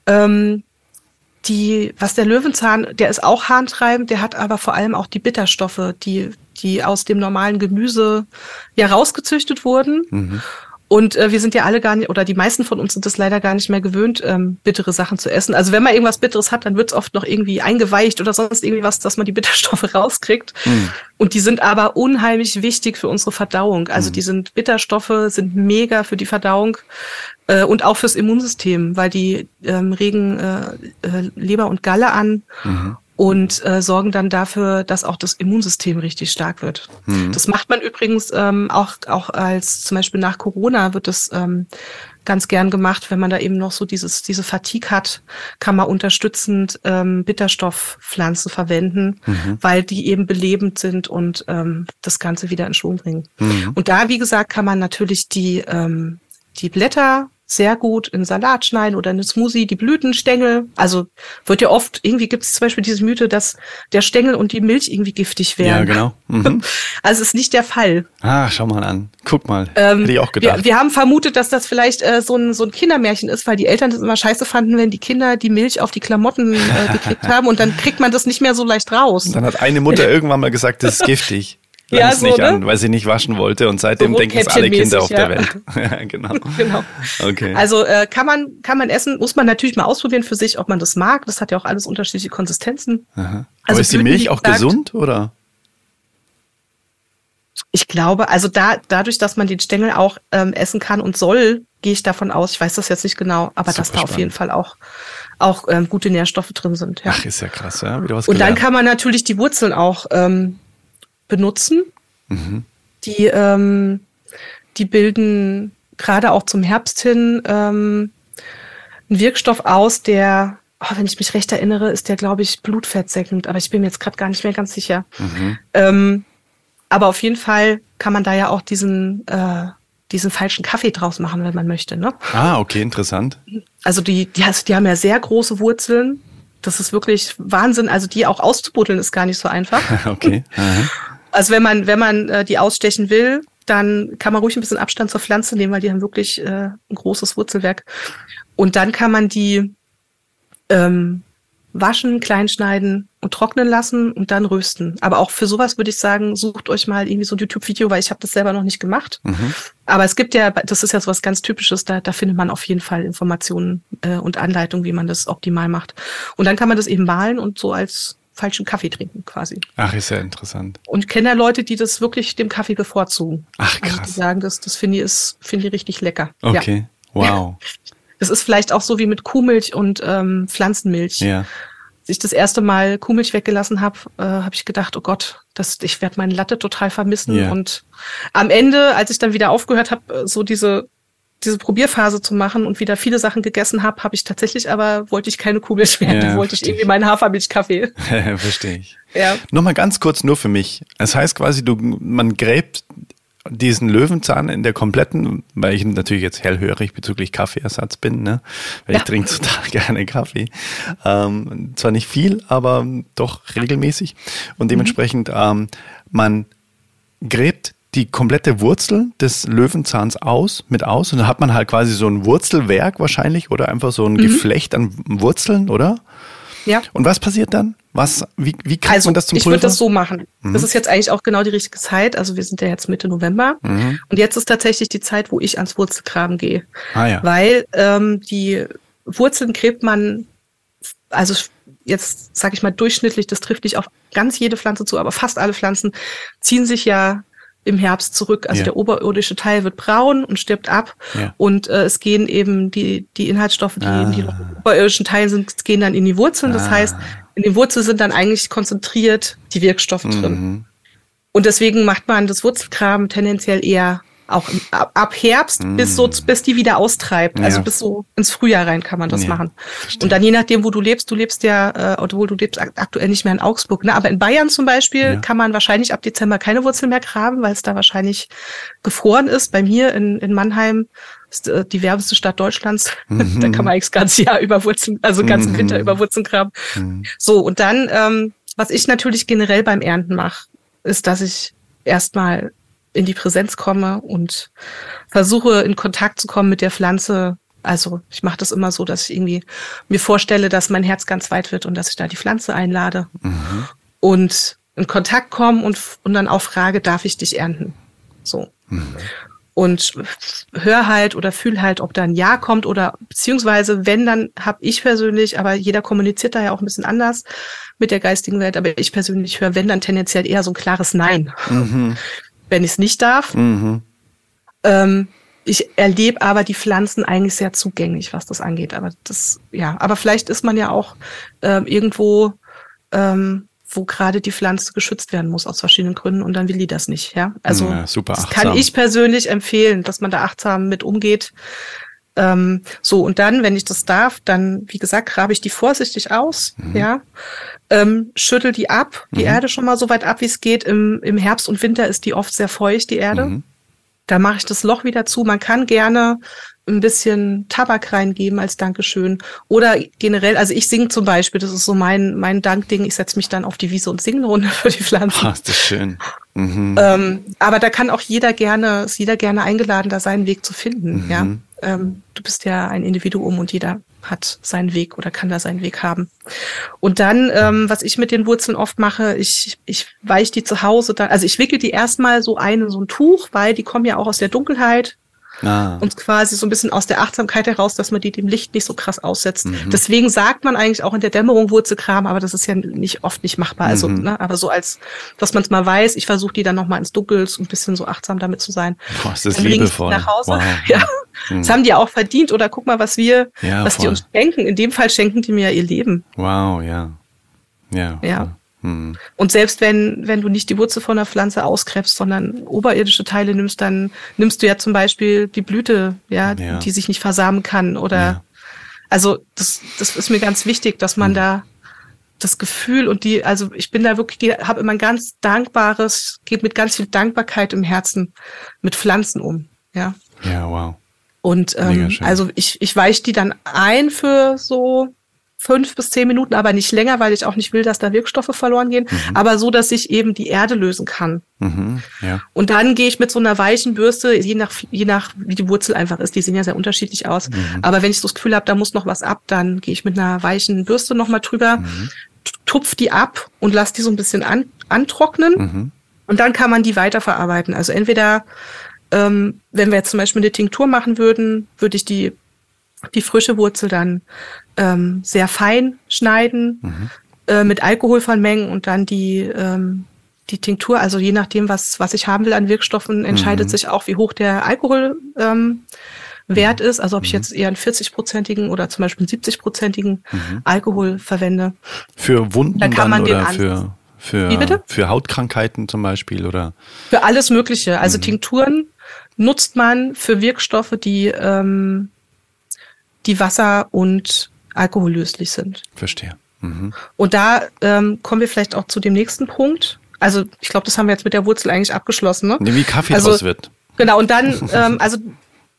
Ähm, die, was der Löwenzahn, der ist auch harntreibend, der hat aber vor allem auch die Bitterstoffe, die, die aus dem normalen Gemüse ja rausgezüchtet wurden. Mhm. Und äh, wir sind ja alle gar nicht, oder die meisten von uns sind es leider gar nicht mehr gewöhnt, ähm, bittere Sachen zu essen. Also wenn man irgendwas Bitteres hat, dann wird es oft noch irgendwie eingeweicht oder sonst irgendwie was, dass man die Bitterstoffe rauskriegt. Mhm. Und die sind aber unheimlich wichtig für unsere Verdauung. Also die sind Bitterstoffe, sind mega für die Verdauung äh, und auch fürs Immunsystem, weil die ähm, regen äh, äh, Leber und Galle an und äh, sorgen dann dafür, dass auch das Immunsystem richtig stark wird. Das macht man übrigens ähm, auch, auch als zum Beispiel nach Corona wird das ähm, ganz gern gemacht, wenn man da eben noch so dieses, diese Fatigue hat, kann man unterstützend ähm, Bitterstoffpflanzen verwenden, weil die eben belebend sind und ähm, das Ganze wieder in Schwung bringen. Und da, wie gesagt, kann man natürlich die, ähm, die Blätter sehr gut in Salat schneiden oder in eine Smoothie, die Blütenstängel. Also wird ja oft, irgendwie gibt es zum Beispiel diese Mythe, dass der Stängel und die Milch irgendwie giftig wären. Ja, genau. Mhm. Also ist nicht der Fall. Ah, schau mal an. Guck mal. Ähm, Hätte ich auch gedacht. Wir, wir haben vermutet, dass das vielleicht äh, so, ein, so ein Kindermärchen ist, weil die Eltern das immer scheiße fanden, wenn die Kinder die Milch auf die Klamotten äh, gekriegt haben und dann kriegt man das nicht mehr so leicht raus. Dann hat eine Mutter irgendwann mal gesagt, das ist giftig. Ja, so, nicht ne? an, weil sie nicht waschen wollte und seitdem So denken es alle Kinder auf der Rotkäppchenmäßig, Welt. ja, genau. Genau. Okay. Also äh, kann man kann man essen, muss man natürlich mal ausprobieren für sich, ob man das mag. Das hat ja auch alles unterschiedliche Konsistenzen. Aha. also Aber ist die Milch auch gesagt- gesund oder? Ich glaube, also da dadurch, dass man den Stängel auch ähm, essen kann und soll, gehe ich davon aus. Ich weiß das jetzt nicht genau, aber dass Super da auf jeden Fall auch auch ähm, gute Nährstoffe drin sind. Ja. Ach, ist ja krass, ja. Wieder was Und dann gelernt. kann man natürlich die Wurzeln auch ähm, benutzen. Mhm. Die, ähm, die bilden gerade auch zum Herbst hin ähm, einen Wirkstoff aus, der, oh, wenn ich mich recht erinnere, ist der, glaube ich, blutfettsenkend, aber ich bin mir jetzt gerade gar nicht mehr ganz sicher. Mhm. Ähm, aber auf jeden Fall kann man da ja auch diesen, äh, diesen falschen Kaffee draus machen, wenn man möchte. Ne? Ah, okay, interessant. Also die, die, also die haben ja sehr große Wurzeln. Das ist wirklich Wahnsinn. Also die auch auszubuddeln ist gar nicht so einfach. Okay. Aha. Also wenn man, wenn man äh, die ausstechen will, dann kann man ruhig ein bisschen Abstand zur Pflanze nehmen, weil die haben wirklich äh, ein großes Wurzelwerk. Und dann kann man die ähm, waschen, kleinschneiden und trocknen lassen und dann rösten. Aber auch für sowas würde ich sagen, sucht euch mal irgendwie so ein YouTube-Video, weil ich habe das selber noch nicht gemacht. Mhm. Aber es gibt ja, das ist ja so was ganz Typisches, da, da findet man auf jeden Fall Informationen äh, und Anleitungen, wie man das optimal macht. Und dann kann man das eben mahlen und so als falschen Kaffee trinken quasi. Ach, ist ja interessant. Und ich kenne ja Leute, die das wirklich dem Kaffee bevorzugen. Ach, Also die krass. sagen, das, das finde ich, ist, finde ich richtig lecker. Ja. Okay. Wow. Das ist vielleicht auch so wie mit Kuhmilch und ähm, Pflanzenmilch. Ja. Als ich das erste Mal Kuhmilch weggelassen habe, äh, habe ich gedacht, oh Gott, das, ich werde meine Latte total vermissen. Ja. Und am Ende, als ich dann wieder aufgehört habe, so diese diese Probierphase zu machen und wieder viele Sachen gegessen habe, habe ich tatsächlich aber wollte ich keine Kuhmilch mehr, Ja, wollte ich irgendwie meinen Hafermilchkaffee. Verstehe ich. Ja. Nochmal ganz kurz nur für mich. Es heißt quasi, du, man gräbt diesen Löwenzahn in der kompletten, weil ich natürlich jetzt hellhörig bezüglich Kaffeeersatz bin, ne? Weil ich Ja. trinke total gerne Kaffee. Ähm, zwar nicht viel, aber doch regelmäßig. Und dementsprechend, ähm, man gräbt die komplette Wurzel des Löwenzahns aus, mit aus. Und dann hat man halt quasi so ein Wurzelwerk wahrscheinlich oder einfach so ein Mhm. Geflecht an Wurzeln, oder? Ja. Und was passiert dann? Was, wie, wie kriegt Also man das zum ich Pulver? würde das so machen. Das ist jetzt eigentlich auch genau die richtige Zeit. Also wir sind ja jetzt Mitte November Mhm. und jetzt ist tatsächlich die Zeit, wo ich ans Wurzelgraben gehe, Ah ja. weil ähm, die Wurzeln gräbt man, also jetzt sage ich mal durchschnittlich, das trifft nicht auf ganz jede Pflanze zu, aber fast alle Pflanzen ziehen sich ja im Herbst zurück. Also Ja. der oberirdische Teil wird braun und stirbt ab Ja. und äh, es gehen eben die, die Inhaltsstoffe, die Ah. in die oberirdischen Teilen sind, gehen dann in die Wurzeln. Das Ah. heißt, in den Wurzeln sind dann eigentlich konzentriert die Wirkstoffe drin. Mhm. Und deswegen macht man das Wurzelgraben tendenziell eher auch ab, Herbst mm. bis so bis die wieder austreibt. Also ja. bis so ins Frühjahr rein kann man das ja, machen. Verstehe. Und dann je nachdem, wo du lebst, du lebst ja, äh, obwohl du lebst aktuell nicht mehr in Augsburg, ne? Aber in Bayern zum Beispiel ja. kann man wahrscheinlich ab Dezember keine Wurzel mehr graben, weil es da wahrscheinlich gefroren ist. Bei mir in, in Mannheim ist äh, die wärmste Stadt Deutschlands. Mhm. da kann man eigentlich das ganze Jahr über Wurzeln, also ganzen mhm. Winter über Wurzeln graben. Mhm. So, und dann, ähm, was ich natürlich generell beim Ernten mache, ist, dass ich erstmal in die Präsenz komme und versuche in Kontakt zu kommen mit der Pflanze. Also ich mache das immer so, dass ich irgendwie mir vorstelle, dass mein Herz ganz weit wird und dass ich da die Pflanze einlade mhm. und in Kontakt komme und, und dann auch frage, darf ich dich ernten? So. Mhm. Und hör halt oder fühl halt, ob da ein Ja kommt oder beziehungsweise wenn, dann habe ich persönlich, aber jeder kommuniziert da ja auch ein bisschen anders mit der geistigen Welt, aber ich persönlich höre, wenn, dann tendenziell eher so ein klares Nein. Mhm wenn ich es nicht darf. Mhm. Ähm, ich erlebe aber die Pflanzen eigentlich sehr zugänglich, was das angeht. Aber das, ja, aber vielleicht ist man ja auch ähm, irgendwo, ähm, wo gerade die Pflanze geschützt werden muss aus verschiedenen Gründen und dann will die das nicht. Ja, also ja, super das kann ich persönlich empfehlen, dass man da achtsam mit umgeht. Ähm, so, und dann, wenn ich das darf, dann, wie gesagt, grabe ich die vorsichtig aus, mhm. ja, ähm, schüttel die ab, die mhm. Erde schon mal so weit ab, wie es geht. Im, Im Herbst und Winter ist die oft sehr feucht, die Erde. Mhm. Da mache ich das Loch wieder zu. Man kann gerne ein bisschen Tabak reingeben als Dankeschön. Oder generell, also ich singe zum Beispiel, das ist so mein, mein Dankding. Ich setze mich dann auf die Wiese und singe eine Runde für die Pflanzen. Das ist schön. Mhm. Ähm, aber da kann auch jeder gerne, ist jeder gerne eingeladen, da seinen Weg zu finden. Mhm. Ja, ähm, du bist ja ein Individuum und jeder hat seinen Weg oder kann da seinen Weg haben. Und dann, ähm, was ich mit den Wurzeln oft mache, ich, ich weich die zu Hause dann, also ich wickel die erstmal so ein in so ein Tuch, weil die kommen ja auch aus der Dunkelheit Ah. Und quasi so ein bisschen aus der Achtsamkeit heraus, dass man die dem Licht nicht so krass aussetzt. Mhm. Deswegen sagt man eigentlich auch in der Dämmerung Wurzelkram, aber das ist ja nicht oft nicht machbar. Also, mhm. ne, aber so als, dass man es mal weiß, ich versuche die dann nochmal ins Dunkel, so ein bisschen so achtsam damit zu sein. Boah, ist das liebevoll. Nach Hause. Wow. Ja. Mhm. Das haben die auch verdient oder guck mal, was wir, ja, was voll. die uns schenken. In dem Fall schenken die mir ihr Leben. Wow, ja. Ja. Ja. Mhm. Und selbst wenn, wenn du nicht die Wurzel von der Pflanze ausgräbst, sondern oberirdische Teile nimmst, dann nimmst du ja zum Beispiel die Blüte, ja, ja. die sich nicht versamen kann. Oder ja. also das, das ist mir ganz wichtig, dass man mhm. da das Gefühl und die, also ich bin da wirklich, habe immer ein ganz dankbares, geht mit ganz viel Dankbarkeit im Herzen mit Pflanzen um. Ja. Ja, wow. Und ähm, also ich, ich weiche die dann ein für so fünf bis zehn Minuten, aber nicht länger, weil ich auch nicht will, dass da Wirkstoffe verloren gehen, mhm. aber so, dass ich eben die Erde lösen kann. Mhm, ja. Und dann gehe ich mit so einer weichen Bürste, je nach, je nach, wie die Wurzel einfach ist, die sehen ja sehr unterschiedlich aus. Mhm. Aber wenn ich so das Gefühl habe, da muss noch was ab, dann gehe ich mit einer weichen Bürste nochmal drüber, mhm. tupf die ab und lass die so ein bisschen an, antrocknen. Mhm. Und dann kann man die weiterverarbeiten. Also entweder, ähm, wenn wir jetzt zum Beispiel eine Tinktur machen würden, würde ich die die frische Wurzel dann ähm, sehr fein schneiden mhm. äh, mit Alkoholvermengen und dann die ähm, die Tinktur, also je nachdem, was was ich haben will an Wirkstoffen, entscheidet mhm. sich auch, wie hoch der Alkohol ähm, Wert ist, also ob ich mhm. jetzt eher einen 40-prozentigen oder zum Beispiel einen 70-prozentigen mhm. Alkohol verwende. Für Wunden dann, kann man dann oder für, für, für Hautkrankheiten zum Beispiel oder? Für alles Mögliche. Also mhm. Tinkturen nutzt man für Wirkstoffe, die ähm, die Wasser- und alkohollöslich sind. Verstehe. Mhm. Und da ähm, kommen wir vielleicht auch zu dem nächsten Punkt. Also ich glaube, das haben wir jetzt mit der Wurzel eigentlich abgeschlossen. Ne? Wie Kaffee also, draus wird. Genau, und dann, ähm, also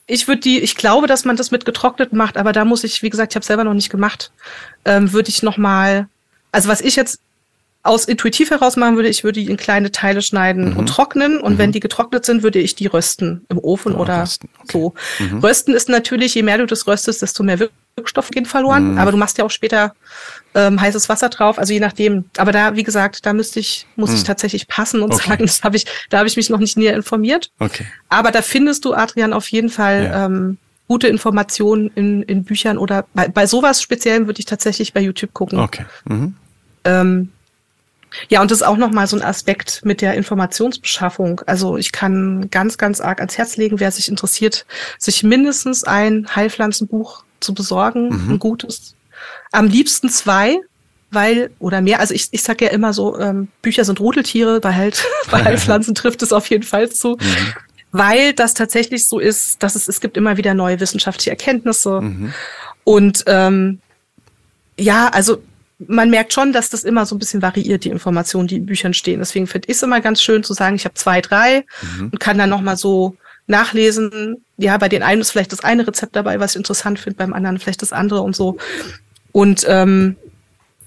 ich würde die, ich glaube, dass man das mit getrocknet macht, aber da muss ich, wie gesagt, ich habe selber noch nicht gemacht, ähm, würde ich noch mal, also was ich jetzt aus intuitiv heraus machen würde, ich würde die in kleine Teile schneiden mhm. und trocknen. Und mhm. wenn die getrocknet sind, würde ich die rösten im Ofen oh, oder. Okay. so. Mhm. Rösten ist natürlich, je mehr du das röstest, desto mehr Wirkstoffe gehen verloren. Mhm. Aber du machst ja auch später ähm, heißes Wasser drauf, also je nachdem. Aber da, wie gesagt, da müsste ich, muss ich mhm. tatsächlich passen und okay. sagen, das habe ich, da habe ich mich noch nicht näher informiert. Okay. Aber da findest du, Adrian, auf jeden Fall ja. ähm, gute Informationen in, in Büchern oder bei, bei sowas Speziellen würde ich tatsächlich bei YouTube gucken. Okay. Mhm. Ähm, ja, und das ist auch nochmal so ein Aspekt mit der Informationsbeschaffung. Also ich kann ganz, ganz arg ans Herz legen, wer sich interessiert, sich mindestens ein Heilpflanzenbuch zu besorgen, mhm. ein gutes. Am liebsten zwei, weil, oder mehr, also ich, ich sag ja immer so, ähm, Bücher sind Rudeltiere, bei, halt, bei Heilpflanzen trifft es auf jeden Fall zu. Mhm. weil das tatsächlich so ist, dass es, es gibt immer wieder neue wissenschaftliche Erkenntnisse. Mhm. Und ähm, ja, also man merkt schon, dass das immer so ein bisschen variiert, die Informationen, die in Büchern stehen. Deswegen finde ich es immer ganz schön zu sagen, ich habe zwei, drei mhm. und kann dann nochmal so nachlesen. Ja, bei den einen ist vielleicht das eine Rezept dabei, was ich interessant finde, beim anderen vielleicht das andere und so. Und ähm,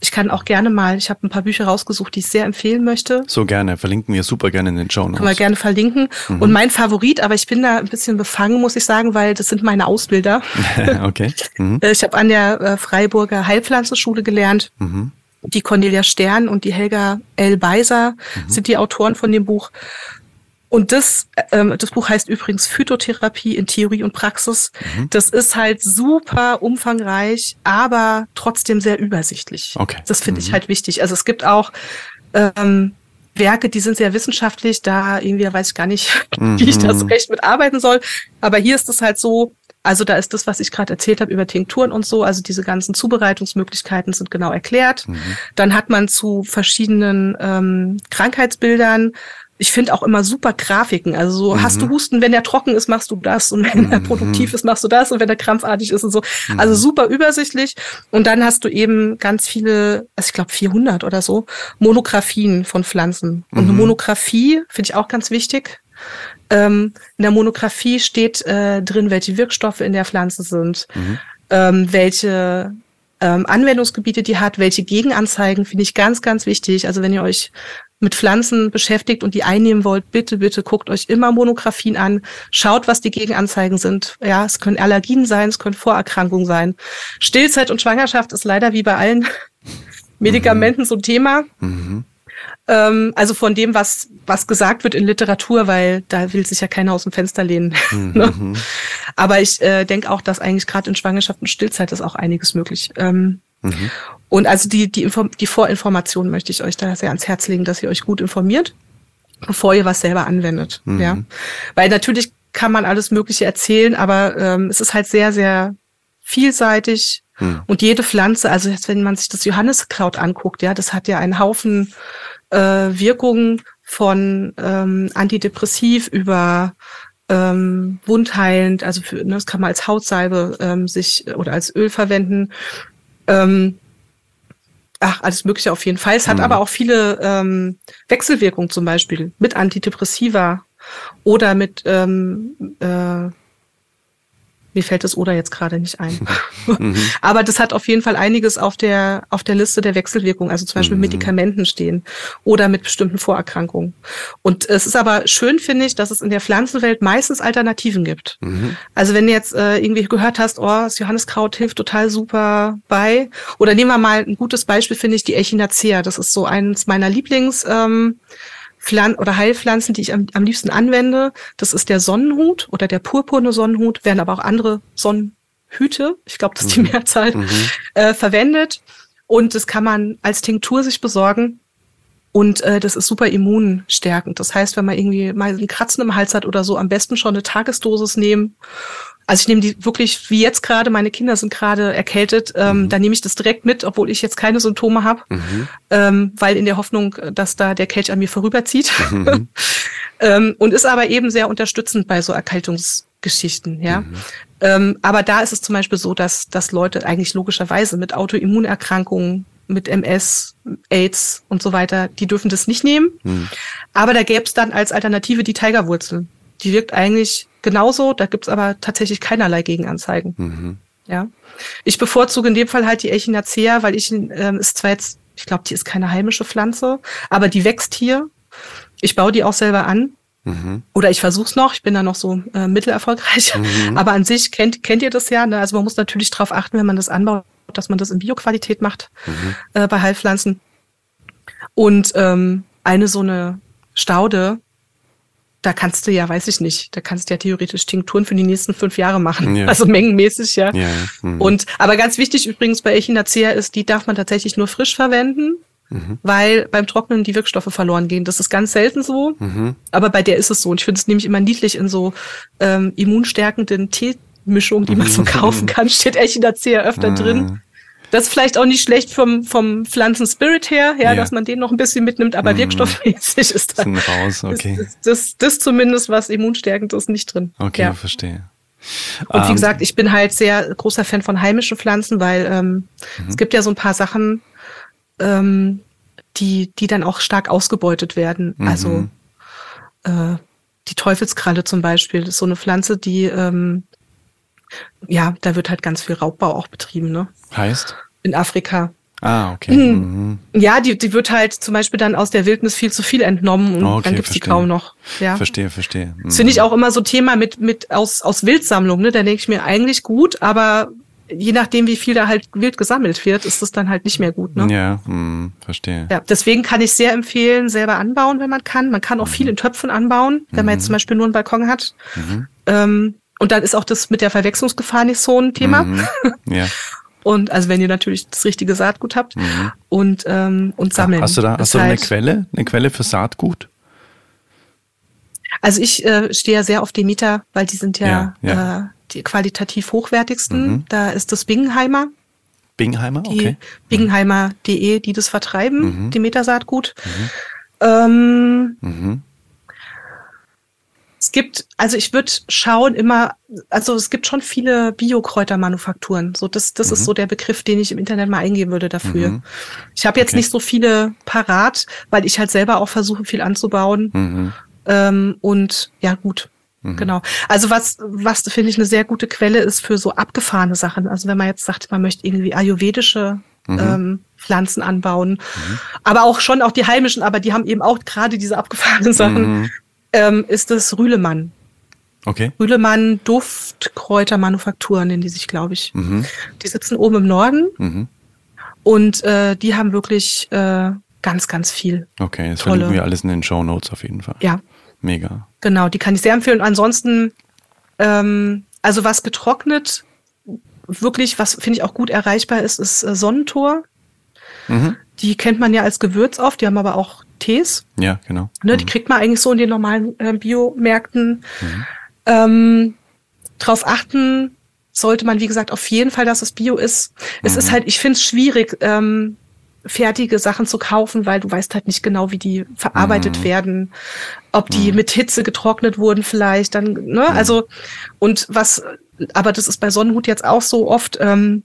ich kann auch gerne mal, ich habe ein paar Bücher rausgesucht, die ich sehr empfehlen möchte. So gerne, verlinken wir super gerne in den Show Notes. Kann man gerne verlinken. Mhm. Und mein Favorit, aber ich bin da ein bisschen befangen, muss ich sagen, weil das sind meine Ausbilder. okay. Mhm. Äh, ich habe an der äh, Freiburger Heilpflanzenschule gelernt. Mhm. Die Cornelia Stern und die Helga L. Beiser mhm. sind die Autoren von dem Buch. Und das, ähm, das Buch heißt übrigens Phytotherapie in Theorie und Praxis. Mhm. Das ist halt super umfangreich, aber trotzdem sehr übersichtlich. Okay. Das finde mhm. ich halt wichtig. Also es gibt auch ähm, Werke, die sind sehr wissenschaftlich, da irgendwie weiß ich gar nicht, mhm. wie ich da so recht mit arbeiten soll. Aber hier ist es halt so, also da ist das, was ich gerade erzählt habe über Tinkturen und so, also diese ganzen Zubereitungsmöglichkeiten sind genau erklärt. Mhm. Dann hat man zu verschiedenen ähm, Krankheitsbildern ich finde auch immer super Grafiken. Also so, mhm. hast du mhm. Husten, wenn der trocken ist, machst du das und wenn mhm. er produktiv ist, machst du das und wenn er krampfartig ist und so. Mhm. Also super übersichtlich. Und dann hast du eben ganz viele, also ich glaube 400 oder so, Monographien von Pflanzen. Und eine mhm. Monographie finde ich auch ganz wichtig. Ähm, in der Monographie steht äh, drin, welche Wirkstoffe in der Pflanze sind, mhm. ähm, welche ähm, Anwendungsgebiete die hat, welche Gegenanzeigen, finde ich ganz, ganz wichtig. Also wenn ihr euch mit Pflanzen beschäftigt und die einnehmen wollt, bitte, bitte guckt euch immer Monographien an, schaut, was die Gegenanzeigen sind. Ja, es können Allergien sein, es können Vorerkrankungen sein. Stillzeit und Schwangerschaft ist leider wie bei allen Medikamenten mhm. so ein Thema. Mhm. Ähm, also von dem, was, was gesagt wird in Literatur, weil da will sich ja keiner aus dem Fenster lehnen. Ne? Mhm. Aber ich äh, denke auch, dass eigentlich gerade in Schwangerschaft und Stillzeit ist auch einiges möglich. Ähm, Mhm. Und also die, die, Inform die Vorinformation möchte ich euch da sehr ans Herz legen, dass ihr euch gut informiert, bevor ihr was selber anwendet. Mhm. Ja. Weil natürlich kann man alles Mögliche erzählen, aber ähm, es ist halt sehr, sehr vielseitig. Mhm. Und jede Pflanze, also jetzt, wenn man sich das Johanniskraut anguckt, ja, das hat ja einen Haufen äh, Wirkungen von ähm, antidepressiv über ähm, wundheilend, also für, ne, das kann man als Hautsalbe ähm, sich oder als Öl verwenden ähm, ach, alles Mögliche auf jeden Fall. Es hat mhm. aber auch viele ähm, Wechselwirkungen zum Beispiel mit Antidepressiva oder mit ähm, äh, mir fällt das oder jetzt gerade nicht ein. Mhm. Aber das hat auf jeden Fall einiges auf der, auf der Liste der Wechselwirkungen, also zum Beispiel mhm. Medikamenten stehen oder mit bestimmten Vorerkrankungen. Und es ist aber schön, finde ich, dass es in der Pflanzenwelt meistens Alternativen gibt. Mhm. Also wenn du jetzt äh, irgendwie gehört hast, oh, das Johanniskraut hilft total super bei. Oder nehmen wir mal ein gutes Beispiel, finde ich, die Echinacea. Das ist so eins meiner Lieblings, ähm, Pflan oder Heilpflanzen, die ich am, am liebsten anwende. Das ist der Sonnenhut oder der purpurne Sonnenhut, werden aber auch andere Sonnenhüte, ich glaube, das ist die mhm. Mehrzahl, mhm. äh, verwendet. Und das kann man als Tinktur sich besorgen. Und äh, das ist super immunstärkend. Das heißt, wenn man irgendwie mal einen Kratzen im Hals hat oder so, am besten schon eine Tagesdosis nehmen also ich nehme die wirklich, wie jetzt gerade, meine Kinder sind gerade erkältet, ähm, mhm. da nehme ich das direkt mit, obwohl ich jetzt keine Symptome habe, mhm. ähm, weil in der Hoffnung, dass da der Kelch an mir vorüberzieht. Mhm. ähm, und ist aber eben sehr unterstützend bei so Erkältungsgeschichten, ja. Mhm. Ähm, aber da ist es zum Beispiel so, dass, dass Leute eigentlich logischerweise mit Autoimmunerkrankungen, mit MS, AIDS und so weiter, die dürfen das nicht nehmen. Mhm. Aber da gäbe es dann als Alternative die Tigerwurzel. Die wirkt eigentlich genauso. Da gibt's aber tatsächlich keinerlei Gegenanzeigen. Mhm. Ja. Ich bevorzuge in dem Fall halt die Echinacea, weil ich ähm, ist zwar jetzt, ich glaube, die ist keine heimische Pflanze, aber die wächst hier. Ich baue die auch selber an. Mhm. Oder ich versuch's noch, ich bin da noch so äh, mittelerfolgreich. Mhm. Aber an sich kennt, kennt ihr das ja. Ne? Also man muss natürlich darauf achten, wenn man das anbaut, dass man das in Bioqualität macht mhm. äh, bei Heilpflanzen. Und ähm, eine so eine Staude, da kannst du ja, weiß ich nicht, da kannst du ja theoretisch Tinkturen für die nächsten fünf Jahre machen. Ja. Also mengenmäßig, ja. ja. Mhm. Und aber ganz wichtig übrigens bei Echinacea ist, die darf man tatsächlich nur frisch verwenden, mhm. weil beim Trocknen die Wirkstoffe verloren gehen. Das ist ganz selten so, mhm. aber bei der ist es so. Und ich finde es nämlich immer niedlich in so ähm, immunstärkenden Teemischungen, die man so mhm. kaufen kann, steht Echinacea öfter drin. Das ist vielleicht auch nicht schlecht vom, vom Pflanzenspirit her, ja, Ja. dass man den noch ein bisschen mitnimmt, aber Mhm. wirkstoffmäßig ist da raus, okay. ist, ist, das, das zumindest was immunstärkend ist nicht drin. Okay, Ja. verstehe. Und wie Ähm, gesagt, ich bin halt sehr großer Fan von heimischen Pflanzen, weil ähm, Mhm. es gibt ja so ein paar Sachen, ähm, die, die dann auch stark ausgebeutet werden. Mhm. Also äh, die Teufelskralle zum Beispiel, ist so eine Pflanze, die ähm, ja, da wird halt ganz viel Raubbau auch betrieben, ne? Heißt? In Afrika. Ah, okay. Mhm. Mhm. Ja, die, die wird halt zum Beispiel dann aus der Wildnis viel zu viel entnommen und Okay, dann gibt's die verstehe. kaum noch. Ja. Verstehe, verstehe. Mhm. Das finde ich auch immer so Thema mit, mit aus, aus Wildsammlung, ne? Da denke ich mir eigentlich gut, aber je nachdem, wie viel da halt wild gesammelt wird, ist es dann halt nicht mehr gut, ne? Ja, mhm, verstehe. Ja, deswegen kann ich sehr empfehlen, selber anbauen, wenn man kann. Man kann auch viel in Töpfen anbauen, wenn man jetzt zum Beispiel nur einen Balkon hat. Mhm. Ähm, und dann ist auch das mit der Verwechslungsgefahr nicht so ein Thema. Mhm. Ja. Und also wenn ihr natürlich das richtige Saatgut habt Mhm. und, ähm, und sammeln. Hast du da Das hast du da eine Quelle? Eine Quelle für Saatgut? Also ich äh, stehe ja sehr auf Demeter, weil die sind ja, Ja, ja. Äh, die qualitativ hochwertigsten. Mhm. Da ist das Bingenheimer, Bingheimer? die Okay. Bingenheimer.de, die das vertreiben, Mhm. Demeter Saatgut. Ähm, Mhm. Es gibt, also ich würde schauen immer, also es gibt schon viele Biokräutermanufakturen. So, das, das ist so der Begriff, den ich im Internet mal eingeben würde dafür. Mhm. Ich habe jetzt Okay. nicht so viele parat, weil ich halt selber auch versuche, viel anzubauen. Mhm. Ähm, und ja, gut. Genau. Also was, was finde ich eine sehr gute Quelle ist für so abgefahrene Sachen. Also wenn man jetzt sagt, man möchte irgendwie ayurvedische Mhm. ähm, Pflanzen anbauen, aber auch schon auch die heimischen, aber die haben eben auch gerade diese abgefahrenen Sachen, Mhm. Ähm, ist das Rühlemann. Okay. Rühlemann Duftkräutermanufaktur nennen die sich, glaube ich. Mhm. Die sitzen oben im Norden Mhm. und äh, die haben wirklich äh, ganz, ganz viel. Okay, das Tolle. verlinken wir alles in den Show Notes auf jeden Fall. Ja, Mega. Genau, die kann ich sehr empfehlen. Und ansonsten, ähm, also was getrocknet, wirklich, was finde ich auch gut erreichbar ist, ist äh, Sonnentor. Mhm. Die kennt man ja als Gewürz oft, die haben aber auch Tees. Ja, genau. Ne? Die kriegt man eigentlich so in den normalen äh, Biomärkten. Ähm, drauf achten sollte man, wie gesagt, auf jeden Fall, dass es Bio ist. Es ist halt, ich finde es schwierig, ähm, fertige Sachen zu kaufen, weil du weißt halt nicht genau, wie die verarbeitet werden, ob die mit Hitze getrocknet wurden vielleicht, dann, ne, also, und was, aber das ist bei Sonnenhut jetzt auch so oft, ähm,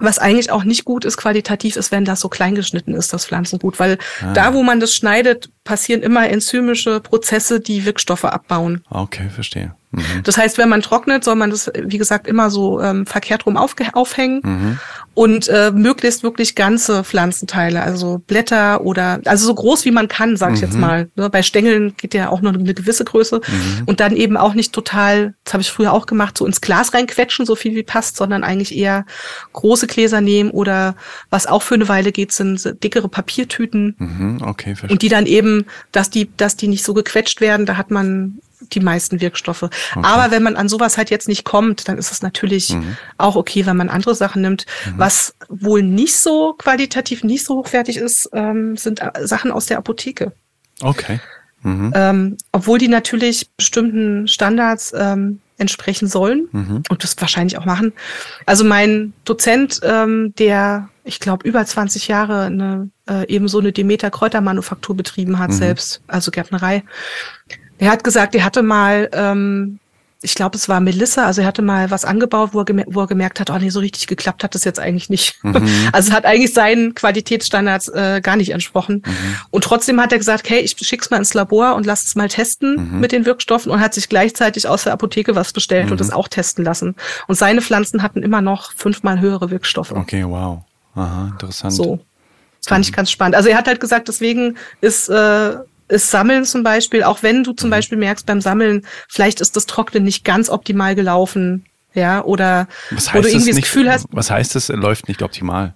was eigentlich auch nicht gut ist, qualitativ ist, wenn das so klein geschnitten ist, das Pflanzengut, weil da, wo man das schneidet, passieren immer enzymische Prozesse, die Wirkstoffe abbauen. Okay, verstehe. Mhm. Das heißt, wenn man trocknet, soll man das, wie gesagt, immer so ähm, verkehrt rum aufhängen Mhm. und äh, möglichst wirklich ganze Pflanzenteile, also Blätter oder also so groß wie man kann, sag ich jetzt Mhm. mal. Ne? Bei Stängeln geht ja auch nur eine gewisse Größe und dann eben auch nicht total, das habe ich früher auch gemacht, so ins Glas reinquetschen, so viel wie passt, sondern eigentlich eher große Gläser nehmen oder was auch für eine Weile geht, sind dickere Papiertüten Mhm. Okay, verstehe. und die dann eben, dass die, dass die nicht so gequetscht werden, da hat man die meisten Wirkstoffe. Aber wenn man an sowas halt jetzt nicht kommt, dann ist es natürlich auch okay, wenn man andere Sachen nimmt. Was wohl nicht so qualitativ, nicht so hochwertig ist, ähm, sind äh, Sachen aus der Apotheke. Okay. Mhm. Ähm, obwohl die natürlich bestimmten Standards ähm, entsprechen sollen Mhm. und das wahrscheinlich auch machen. Also mein Dozent, ähm, der, ich glaube, über 20 Jahre eine, äh, eben so eine Demeter Kräutermanufaktur betrieben hat selbst, also Gärtnerei, der hat gesagt, er hatte mal, ähm, ich glaube, es war Melissa, also er hatte mal was angebaut, wo er, gemer wo er gemerkt hat, oh nee, so richtig geklappt hat das jetzt eigentlich nicht. Also es hat eigentlich seinen Qualitätsstandards äh, gar nicht entsprochen. Und trotzdem hat er gesagt, hey, ich schick's mal ins Labor und lass es mal testen mit den Wirkstoffen und hat sich gleichzeitig aus der Apotheke was bestellt und das auch testen lassen. Und seine Pflanzen hatten immer noch fünfmal höhere Wirkstoffe. Okay, wow. Aha, interessant. So. Das fand ich ganz spannend. Also er hat halt gesagt, deswegen ist, äh, ist Sammeln zum Beispiel, auch wenn du zum Mhm. Beispiel merkst beim Sammeln, vielleicht ist das Trocknen nicht ganz optimal gelaufen, ja, oder Was heißt das irgendwie das nicht? Gefühl hast, Was heißt das? Läuft nicht optimal.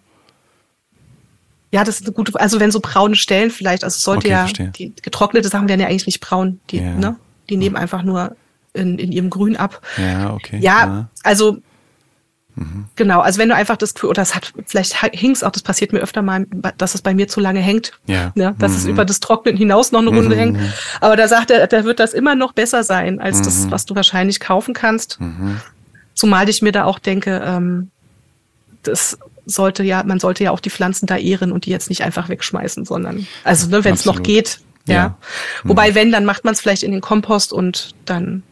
ja, das ist eine gute, also wenn so braune Stellen vielleicht, also es sollte Okay, ja, verstehe. die getrocknete Sachen werden ja eigentlich nicht braun, die, Ja. ne, die nehmen einfach nur in, in ihrem Grün ab. Ja, okay. Ja, also Mhm. genau, also wenn du einfach das Gefühl, oder es hat, vielleicht hing's auch, das passiert mir öfter mal, dass es bei mir zu lange hängt. Ja. Ne, dass es Mhm. über das Trocknen hinaus noch eine Runde hängt. Aber da sagt er, da wird das immer noch besser sein, als Mhm. das, was du wahrscheinlich kaufen kannst. Zumal ich mir da auch denke, ähm, das, sollte ja, man sollte ja auch die Pflanzen da ehren und die jetzt nicht einfach wegschmeißen, sondern, also ne, wenn es noch geht, ja. ja. Wobei, mhm. wenn, dann macht man es vielleicht in den Kompost und dann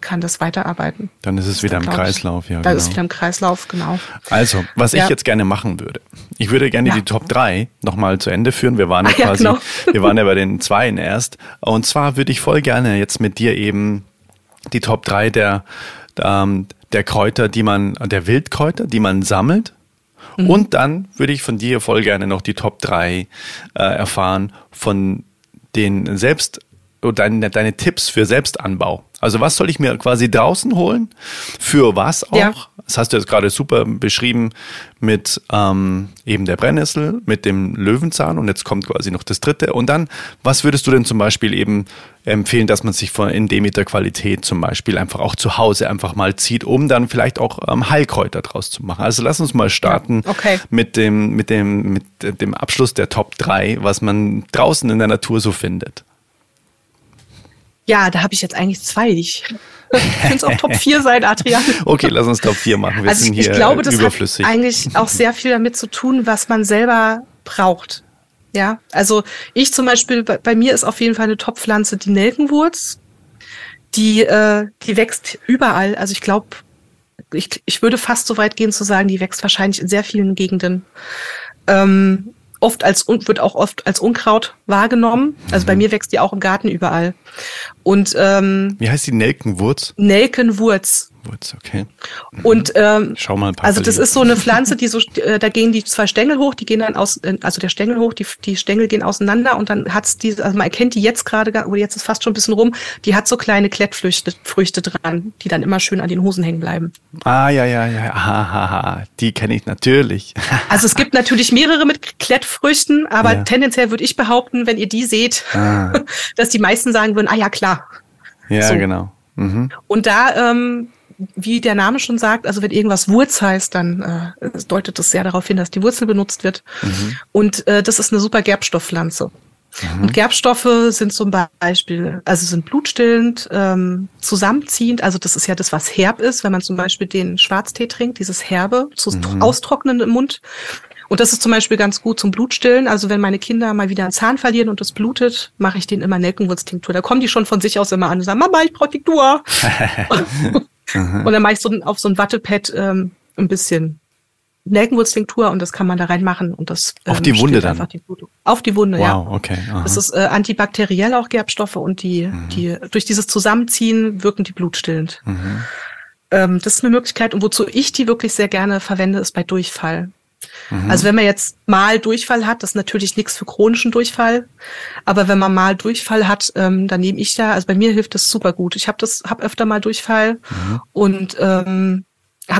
kann das weiterarbeiten. Dann ist es wieder im Kreislauf, ja. Dann genau. ist es wieder im Kreislauf, genau. Also, was ja. ich jetzt gerne machen würde, ich würde gerne ja. die Top 3 nochmal zu Ende führen. Wir waren ja, ja quasi, genau. wir waren ja bei den Zweien erst. Und zwar würde ich voll gerne jetzt mit dir eben die Top 3 der, ähm, der Kräuter, die man, der Wildkräuter, die man sammelt. Mhm. Und dann würde ich von dir voll gerne noch die Top 3 äh, erfahren von den selbst deine, deine Tipps für Selbstanbau. Also was soll ich mir quasi draußen holen? Für was auch? Ja. Das hast du jetzt gerade super beschrieben mit ähm, eben der Brennnessel, mit dem Löwenzahn und jetzt kommt quasi noch das dritte. Und dann, was würdest du denn zum Beispiel eben empfehlen, dass man sich von in Demeter-Qualität zum Beispiel einfach auch zu Hause einfach mal zieht, um dann vielleicht auch ähm, Heilkräuter draus zu machen? Also lass uns mal starten ja, okay. mit, dem, mit, dem, mit dem Abschluss der Top 3, was man draußen in der Natur so findet. Ja, da habe ich jetzt eigentlich zwei. Ich könnte es auch Top 4 sein, Adrian. Okay, lass uns Top 4 machen. Wir also sind ich, hier ich glaube, das hat eigentlich auch sehr viel damit zu tun, was man selber braucht. Ja, also ich zum Beispiel, bei, bei mir ist auf jeden Fall eine Top-Pflanze die Nelkenwurz. Die, äh, die wächst überall. Also ich glaube, ich, ich würde fast so weit gehen zu sagen, die wächst wahrscheinlich in sehr vielen Gegenden. Ähm, oft als wird auch oft als Unkraut wahrgenommen. Also mhm. bei mir wächst die auch im Garten überall. Und ähm, wie heißt die Nelkenwurz? Nelkenwurz. Wurz, okay. Mhm. Und ähm, schau mal Also das ist so eine Pflanze, die so, äh, da gehen die zwei Stängel hoch, die gehen dann aus, äh, also der Stängel hoch, die, die Stängel gehen auseinander und dann hat's diese, also man erkennt die jetzt gerade, oder jetzt ist fast schon ein bisschen rum, die hat so kleine Klettfrüchte Früchte dran, die dann immer schön an den Hosen hängen bleiben. Ah ja ja ja, ha, die kenne ich natürlich. also es gibt natürlich mehrere mit Klettfrüchten, aber ja. tendenziell würde ich behaupten, wenn ihr die seht, ah. dass die meisten sagen würden, ah ja klar. Ja so. genau. Mhm. Und da ähm, wie der Name schon sagt, also wenn irgendwas Wurz heißt, dann äh, deutet das sehr darauf hin, dass die Wurzel benutzt wird. Mhm. Und äh, das ist eine super Gerbstoffpflanze. Mhm. Und Gerbstoffe sind zum Beispiel, also sind blutstillend, ähm, zusammenziehend. Also das ist ja das, was herb ist, wenn man zum Beispiel den Schwarztee trinkt, dieses Herbe, zu mhm. austrocknen im Mund. Und das ist zum Beispiel ganz gut zum Blutstillen. Also wenn meine Kinder mal wieder einen Zahn verlieren und das blutet, mache ich denen immer Nelkenwurztinktur. Da kommen die schon von sich aus immer an und sagen, Mama, ich brauche Tinktur. Und dann mache ich so auf so ein Wattepad ähm, ein bisschen Nelkenwurztinktur und das kann man da reinmachen und das ähm, auf die Wunde dann die auf die Wunde wow, ja okay aha. das ist äh, antibakteriell auch Gerbstoffe und die mhm. die durch dieses Zusammenziehen wirken die blutstillend mhm. ähm, das ist eine Möglichkeit und wozu ich die wirklich sehr gerne verwende ist bei Durchfall Mhm. Also wenn man jetzt mal Durchfall hat, das ist natürlich nichts für chronischen Durchfall. Aber wenn man mal Durchfall hat, ähm, dann nehme ich da, also bei mir hilft das super gut. Ich habe das, habe öfter mal Durchfall mhm. und ähm,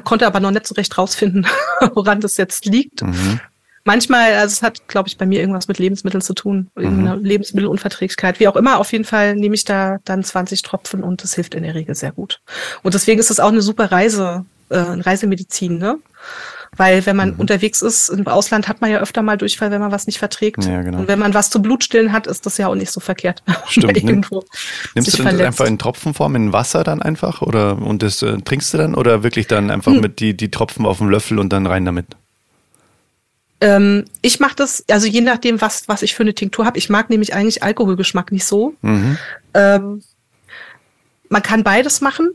konnte aber noch nicht so recht rausfinden, woran das jetzt liegt. Mhm. Manchmal, also es hat, glaube ich, bei mir irgendwas mit Lebensmitteln zu tun, irgendeine mhm. Lebensmittelunverträglichkeit. Wie auch immer, auf jeden Fall nehme ich da dann 20 Tropfen und das hilft in der Regel sehr gut. Und deswegen ist es auch eine super Reise, äh, Reisemedizin, ne? Weil wenn man mhm. unterwegs ist, im Ausland hat man ja öfter mal Durchfall, wenn man was nicht verträgt. Ja, genau. Und wenn man was zu Blutstillen hat, ist das ja auch nicht so verkehrt. Stimmt. Irgendwo Nimmst du dann einfach in Tropfenform in Wasser dann einfach oder und das äh, trinkst du dann oder wirklich dann einfach hm. mit die, die Tropfen auf dem Löffel und dann rein damit? Ähm, ich mache das, also je nachdem, was, was ich für eine Tinktur habe. Ich mag nämlich eigentlich Alkoholgeschmack nicht so. Mhm. Ähm, man kann beides machen.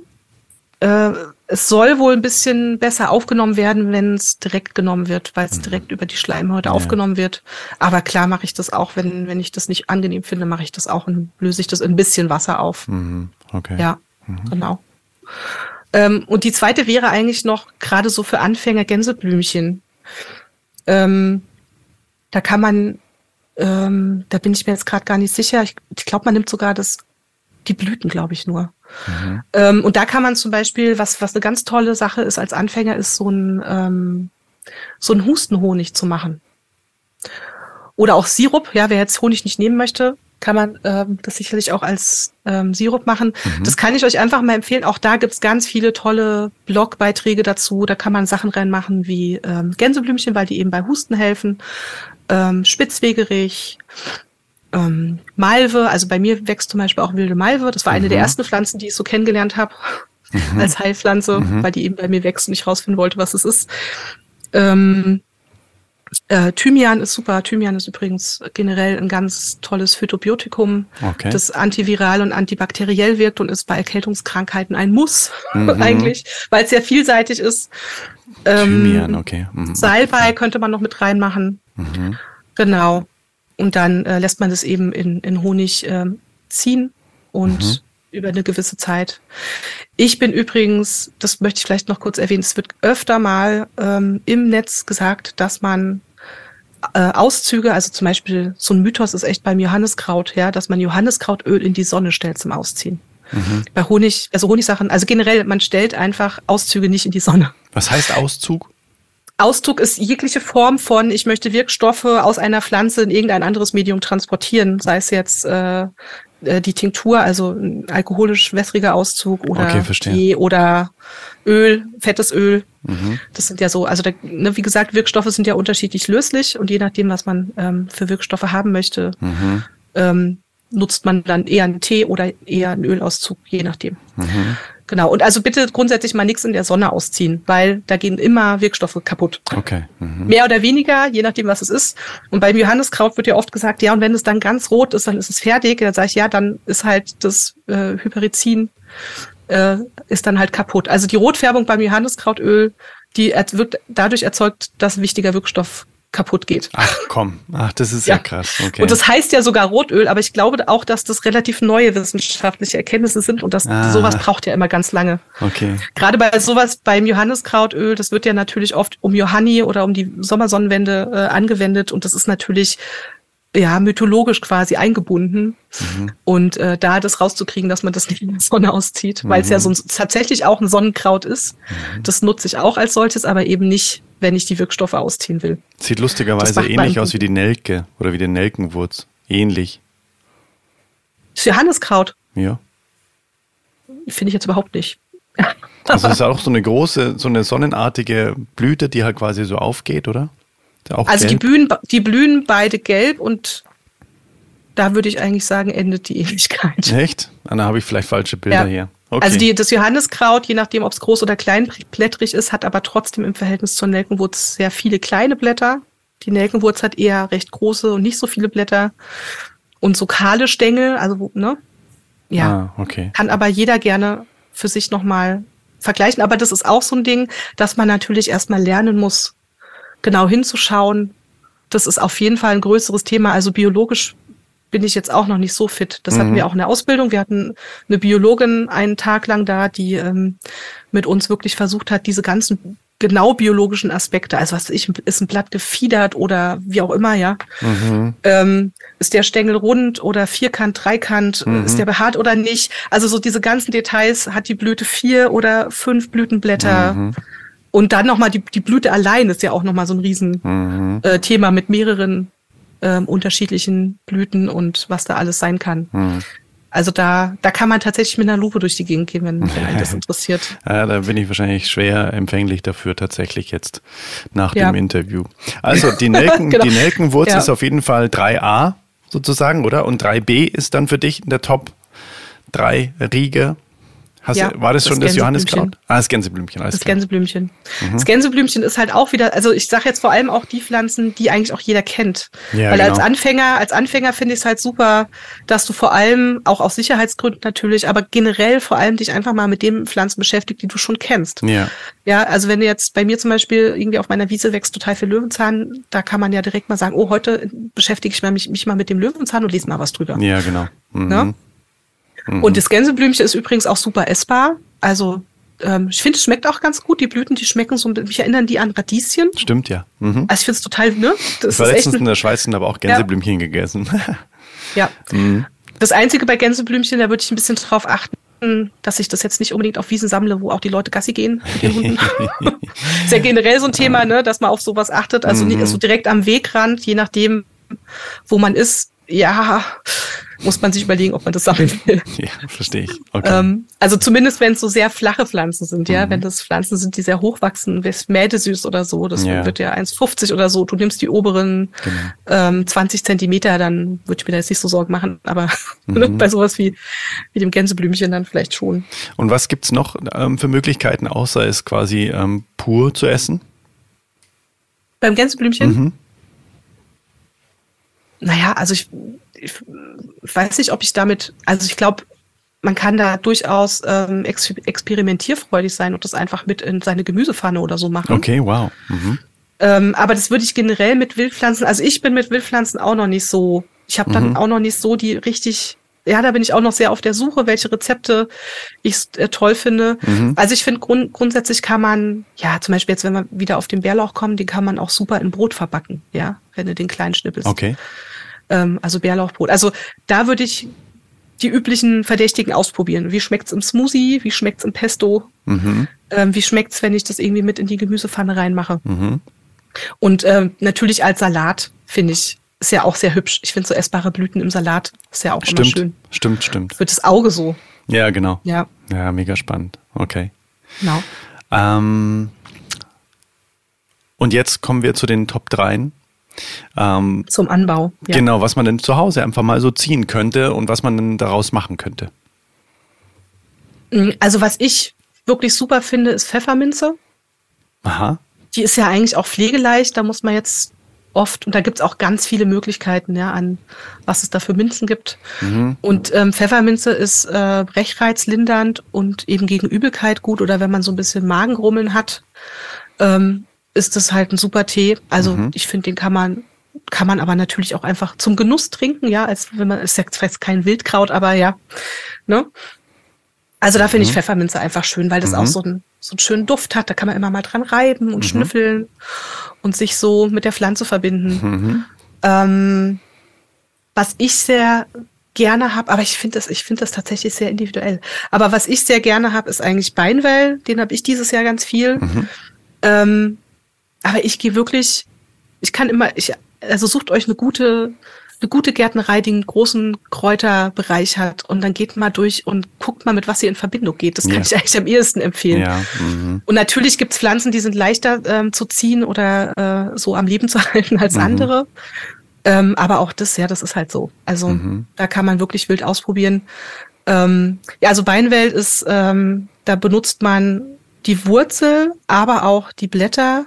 Äh, es soll wohl ein bisschen besser aufgenommen werden, wenn es direkt genommen wird, weil es mhm. direkt über die Schleimhäute ja. aufgenommen wird. Aber klar mache ich das auch, wenn, wenn ich das nicht angenehm finde, mache ich das auch und löse ich das in ein bisschen Wasser auf. Mhm. Okay. Ja, mhm. genau. Ähm, und die zweite wäre eigentlich noch gerade so für Anfänger Gänseblümchen. Ähm, da kann man, ähm, da bin ich mir jetzt gerade gar nicht sicher. Ich, ich glaube, man nimmt sogar das, die Blüten, glaube ich nur. Mhm. Ähm, und da kann man zum Beispiel, was, was eine ganz tolle Sache ist als Anfänger, ist so ein, ähm, so ein Hustenhonig zu machen. Oder auch Sirup, ja, wer jetzt Honig nicht nehmen möchte, kann man ähm, das sicherlich auch als ähm, Sirup machen. Mhm. Das kann ich euch einfach mal empfehlen. Auch da gibt's ganz viele tolle Blogbeiträge dazu. Da kann man Sachen reinmachen wie ähm, Gänseblümchen, weil die eben bei Husten helfen, ähm, Spitzwegerich, ähm, Malve, also bei mir wächst zum Beispiel auch wilde Malve. Das war eine mhm. der ersten Pflanzen, die ich so kennengelernt habe mhm. als Heilpflanze, mhm. weil die eben bei mir wächst und ich rausfinden wollte, was es ist. Ähm, Äh, Thymian ist super. Thymian ist übrigens generell ein ganz tolles Phytobiotikum, Okay. das antiviral und antibakteriell wirkt und ist bei Erkältungskrankheiten ein Muss Mhm. eigentlich, weil es sehr vielseitig ist. Ähm, Thymian, okay. Mhm. Salbei könnte man noch mit reinmachen. Mhm. Genau. Und dann äh, lässt man das eben in, in Honig ähm, ziehen und Mhm. über eine gewisse Zeit. Ich bin übrigens, das möchte ich vielleicht noch kurz erwähnen, es wird öfter mal ähm, im Netz gesagt, dass man äh, Auszüge, also zum Beispiel so ein Mythos ist echt beim Johanniskraut, ja, dass man Johanniskrautöl in die Sonne stellt zum Ausziehen. Mhm. Bei Honig, also Honigsachen, also generell, man stellt einfach Auszüge nicht in die Sonne. Was heißt Auszug? Ausdruck ist jegliche Form von, ich möchte Wirkstoffe aus einer Pflanze in irgendein anderes Medium transportieren, sei es jetzt äh, äh, die Tinktur, also ein alkoholisch wässriger Auszug oder Okay. Tee oder Öl, fettes Öl. Mhm. Das sind ja so, also da, ne, wie gesagt, Wirkstoffe sind ja unterschiedlich löslich und je nachdem, was man ähm, für Wirkstoffe haben möchte, Mhm. ähm, nutzt man dann eher einen Tee oder eher einen Ölauszug, je nachdem. Mhm. Genau. Und also bitte grundsätzlich mal nichts in der Sonne ausziehen, weil da gehen immer Wirkstoffe kaputt. Okay. Mhm. Mehr oder weniger, je nachdem, was es ist. Und beim Johanniskraut wird ja oft gesagt, ja, und wenn es dann ganz rot ist, dann ist es fertig. Dann sage ich, ja, dann ist halt das äh, Hyperizin äh, ist dann halt kaputt. Also die Rotfärbung beim Johanniskrautöl, die wird dadurch erzeugt, dass ein wichtiger Wirkstoff kaputt geht. Ach komm, ach, das ist ja, Ja. krass. Okay. Und das heißt ja sogar Rotöl, aber ich glaube auch, dass das relativ neue wissenschaftliche Erkenntnisse sind und das Ah. sowas braucht ja immer ganz lange. okay. Gerade bei sowas beim Johanniskrautöl, das wird ja natürlich oft um Johanni oder um die Sommersonnenwende äh, angewendet und das ist natürlich ja mythologisch quasi eingebunden Mhm. und äh, da das rauszukriegen, dass man das nicht in der Sonne auszieht, weil es ja so ein, tatsächlich auch ein Sonnenkraut ist. Mhm. Das nutze ich auch als solches, aber eben nicht, wenn ich die Wirkstoffe ausziehen will. Sieht lustigerweise ähnlich aus wie die Nelke oder wie der Nelkenwurz. Ähnlich. Das Johanniskraut Ja. finde ich jetzt überhaupt nicht. Also es ist auch so eine große, so eine sonnenartige Blüte, die halt quasi so aufgeht, oder? Also die blühen, die blühen beide gelb und da würde ich eigentlich sagen, endet die Ähnlichkeit. Echt? Da habe ich vielleicht falsche Bilder Ja. hier. Okay. Also die, das Johanniskraut, je nachdem, ob es groß oder kleinblättrig ist, hat aber trotzdem im Verhältnis zur Nelkenwurz sehr viele kleine Blätter. Die Nelkenwurz hat eher recht große und nicht so viele Blätter. Und so kahle Stängel, also ne? Ja, Ah, okay. kann aber jeder gerne für sich nochmal vergleichen. Aber das ist auch so ein Ding, dass man natürlich erstmal lernen muss, genau hinzuschauen. Das ist auf jeden Fall ein größeres Thema. Also biologisch bin ich jetzt auch noch nicht so fit. Das hatten Mhm. wir auch in der Ausbildung. Wir hatten eine Biologin einen Tag lang da, die ähm, mit uns wirklich versucht hat, diese ganzen genau biologischen Aspekte, also was ich, ist ein Blatt gefiedert oder wie auch immer, ja. Mhm. Ähm, ist der Stängel rund oder vierkant, dreikant? Mhm. Ist der behaart oder nicht? Also so diese ganzen Details. Hat die Blüte vier oder fünf Blütenblätter? Mhm. Und dann nochmal die, die Blüte allein ist ja auch nochmal so ein Riesen Mhm. äh, mit mehreren ähm, unterschiedlichen Blüten und was da alles sein kann. Mhm. Also da, da kann man tatsächlich mit einer Lupe durch die Gegend gehen, wenn, wenn einen das interessiert. Ja, da bin ich wahrscheinlich schwer empfänglich dafür tatsächlich jetzt nach Ja. dem Interview. Also die, Nelken, Genau. die Nelkenwurz Ja. ist auf jeden Fall 3a sozusagen, oder? Und 3b ist dann für dich in der Top 3 Riege. Hast Ja, du, war das das schon das. Johanniskraut? Ah, das Gänseblümchen, alles Das klar. Gänseblümchen. Mhm. Das Gänseblümchen ist halt auch wieder, also ich sage jetzt vor allem auch die Pflanzen, die eigentlich auch jeder kennt. Ja, Weil als genau. Anfänger, als Anfänger finde ich es halt super, dass du vor allem, auch aus Sicherheitsgründen natürlich, aber generell vor allem dich einfach mal mit den Pflanzen beschäftigt, die du schon kennst. Ja, Ja, also wenn du jetzt bei mir zum Beispiel irgendwie auf meiner Wiese wächst total viel Löwenzahn, da kann man ja direkt mal sagen, oh, heute beschäftige ich mich, mich mal mit dem Löwenzahn und lese mal was drüber. ja, genau. Mhm. Ne? Und das Gänseblümchen ist übrigens auch super essbar. Also ähm, ich finde, es schmeckt auch ganz gut. Die Blüten, die schmecken so, mich erinnern die an Radieschen. Stimmt ja. Mhm. Also ich finde es total, ne? Das Ich war letztens in der Schweiz und habe auch Gänseblümchen gegessen. ja. Mhm. Das Einzige bei Gänseblümchen, da würde ich ein bisschen drauf achten, dass ich das jetzt nicht unbedingt auf Wiesen sammle, wo auch die Leute Gassi gehen mit den Hunden. ist ja generell so ein Thema, ne, dass man auf sowas achtet. Also nicht so direkt am Wegrand, je nachdem, wo man ist. Ja, muss man sich überlegen, ob man das sammeln will. ja, verstehe ich. Okay. Ähm, also zumindest, wenn es so sehr flache Pflanzen sind, Mhm. ja, wenn das Pflanzen sind, die sehr hoch wachsen, wie Mädesüß oder so, das Ja. wird ja 1,50 oder so. Du nimmst die oberen Genau. ähm, 20 Zentimeter, dann würde ich mir da jetzt nicht so Sorgen machen, aber Mhm. bei sowas wie, wie dem Gänseblümchen dann vielleicht schon. Und was gibt's noch ähm, für Möglichkeiten, außer es quasi ähm, pur zu essen? Beim Gänseblümchen? Mhm. Naja, also ich, ich weiß nicht, ob ich damit, also ich glaube, man kann da durchaus ähm, ex experimentierfreudig sein und das einfach mit in seine Gemüsepfanne oder so machen. Okay, wow. Mhm. Ähm, aber das würde ich generell mit Wildpflanzen, also ich bin mit Wildpflanzen auch noch nicht so, ich habe dann mhm. auch noch nicht so die richtig, ja, da bin ich auch noch sehr auf der Suche, welche Rezepte ich äh, toll finde. Mhm. Also ich finde grund grundsätzlich kann man, ja, zum Beispiel jetzt, wenn wir wieder auf den Bärlauch kommen, den kann man auch super in Brot verbacken, ja, wenn du den kleinen schnippelst. Okay. Ähm, also Bärlauchbrot. Also da würde ich die üblichen Verdächtigen ausprobieren. Wie schmeckt's im Smoothie? Wie schmeckt's im Pesto? Mhm. Ähm, wie schmeckt's, wenn ich das irgendwie mit in die Gemüsepfanne reinmache? Mhm. Und ähm, natürlich als Salat finde ich ist ja auch sehr hübsch. Ich finde so essbare Blüten im Salat ist ja auch stimmt, immer schön. Stimmt, stimmt. Für das Auge so. Ja, genau. Ja. Ja, mega spannend. Okay. Genau. Ähm, und jetzt kommen wir zu den Top 3. Ähm, Zum Anbau. Ja. Genau, was man denn zu Hause einfach mal so ziehen könnte und was man denn daraus machen könnte. Mm, also was ich wirklich super finde, ist Pfefferminze. Aha. Die ist ja eigentlich auch pflegeleicht, da muss man jetzt oft, und da gibt es auch ganz viele Möglichkeiten, ja, an was es da für Minzen gibt. Mhm. Und ähm, Pfefferminze ist äh, brechreizlindernd und eben gegen Übelkeit gut oder wenn man so ein bisschen Magenrummeln hat. Ähm, ist das halt ein super Tee. Also mhm. ich finde, den kann man kann man aber natürlich auch einfach zum Genuss trinken, ja, als wenn man ist jetzt kein Wildkraut, aber ja, ne? Also da finde mhm. ich Pfefferminze einfach schön, weil das mhm. auch so, ein, so einen schönen Duft hat. Da kann man immer mal dran reiben und mhm. schnüffeln und sich so mit der Pflanze verbinden. Mhm. Ähm, was ich sehr gerne habe, aber ich finde das, ich finde das tatsächlich sehr individuell. Aber was ich sehr gerne habe, ist eigentlich Beinwell. Den habe ich dieses Jahr ganz viel. Mhm. Ähm, aber ich gehe wirklich, ich kann immer, ich, also sucht euch eine gute, eine gute Gärtnerei, die einen großen Kräuterbereich hat und dann geht mal durch und guckt mal, mit was ihr in Verbindung geht. Das kann ja. ich eigentlich am ehesten empfehlen. Ja. Mhm. Und natürlich gibt es Pflanzen, die sind leichter ähm, zu ziehen oder äh, so am Leben zu halten als mhm. andere. Ähm, aber auch das, ja, das ist halt so. Also mhm. da kann man wirklich wild ausprobieren. Ähm, ja, also Beinwelt ist, ähm, da benutzt man die Wurzel, aber auch die Blätter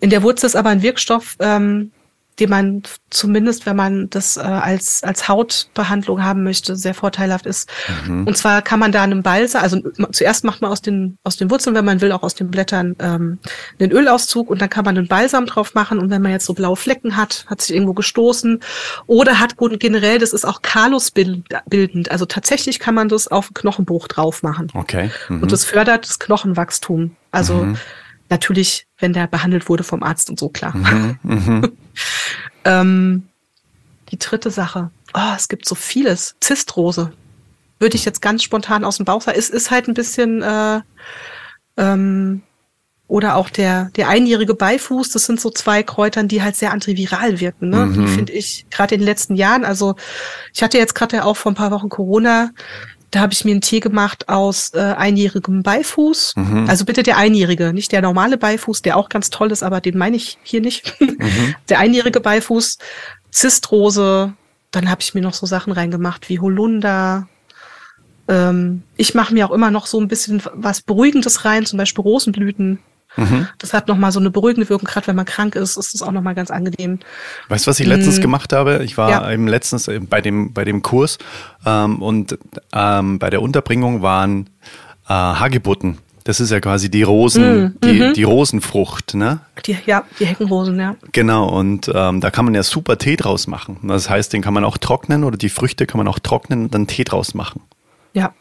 in der Wurzel ist aber ein Wirkstoff, ähm, den man zumindest, wenn man das äh, als, als Hautbehandlung haben möchte, sehr vorteilhaft ist. Mhm. Und zwar kann man da einen Balsam, also zuerst macht man aus den, aus den Wurzeln, wenn man will, auch aus den Blättern ähm, einen Ölauszug und dann kann man einen Balsam drauf machen. Und wenn man jetzt so blaue Flecken hat, hat sich irgendwo gestoßen oder hat generell, das ist auch Kalus bildend. Also tatsächlich kann man das auf Knochenbruch drauf machen. Okay. Mhm. Und das fördert das Knochenwachstum. Also mhm. Natürlich, wenn der behandelt wurde vom Arzt und so, klar. Mhm, mhm. ähm, die dritte Sache. Oh, es gibt so vieles. Zistrose. Würde ich jetzt ganz spontan aus dem Bauch sagen. Es ist halt ein bisschen, äh, ähm, oder auch der, der einjährige Beifuß, das sind so zwei Kräutern, die halt sehr antiviral wirken. Ne? Mhm. Die finde ich gerade in den letzten Jahren. Also ich hatte jetzt gerade ja auch vor ein paar Wochen Corona. Da habe ich mir einen Tee gemacht aus äh, einjährigem Beifuß. Mhm. Also bitte der einjährige, nicht der normale Beifuß, der auch ganz toll ist, aber den meine ich hier nicht. Mhm. Der einjährige Beifuß, Zistrose, dann habe ich mir noch so Sachen reingemacht wie Holunder. Ähm, ich mache mir auch immer noch so ein bisschen was Beruhigendes rein, zum Beispiel Rosenblüten. Mhm. Das hat nochmal so eine beruhigende Wirkung, gerade wenn man krank ist, ist das auch nochmal ganz angenehm. Weißt du, was ich letztens mhm. gemacht habe? Ich war ja. eben letztens äh, bei dem, bei dem Kurs ähm, und ähm, bei der Unterbringung waren äh, Hagebutten. Das ist ja quasi die Rosen, mm, die, mhm. die Rosenfrucht, ne? Die, ja, die Heckenrosen, ja. Genau, und ähm, da kann man ja super Tee draus machen. Das heißt, den kann man auch trocknen oder die Früchte kann man auch trocknen und dann Tee draus machen. Ja.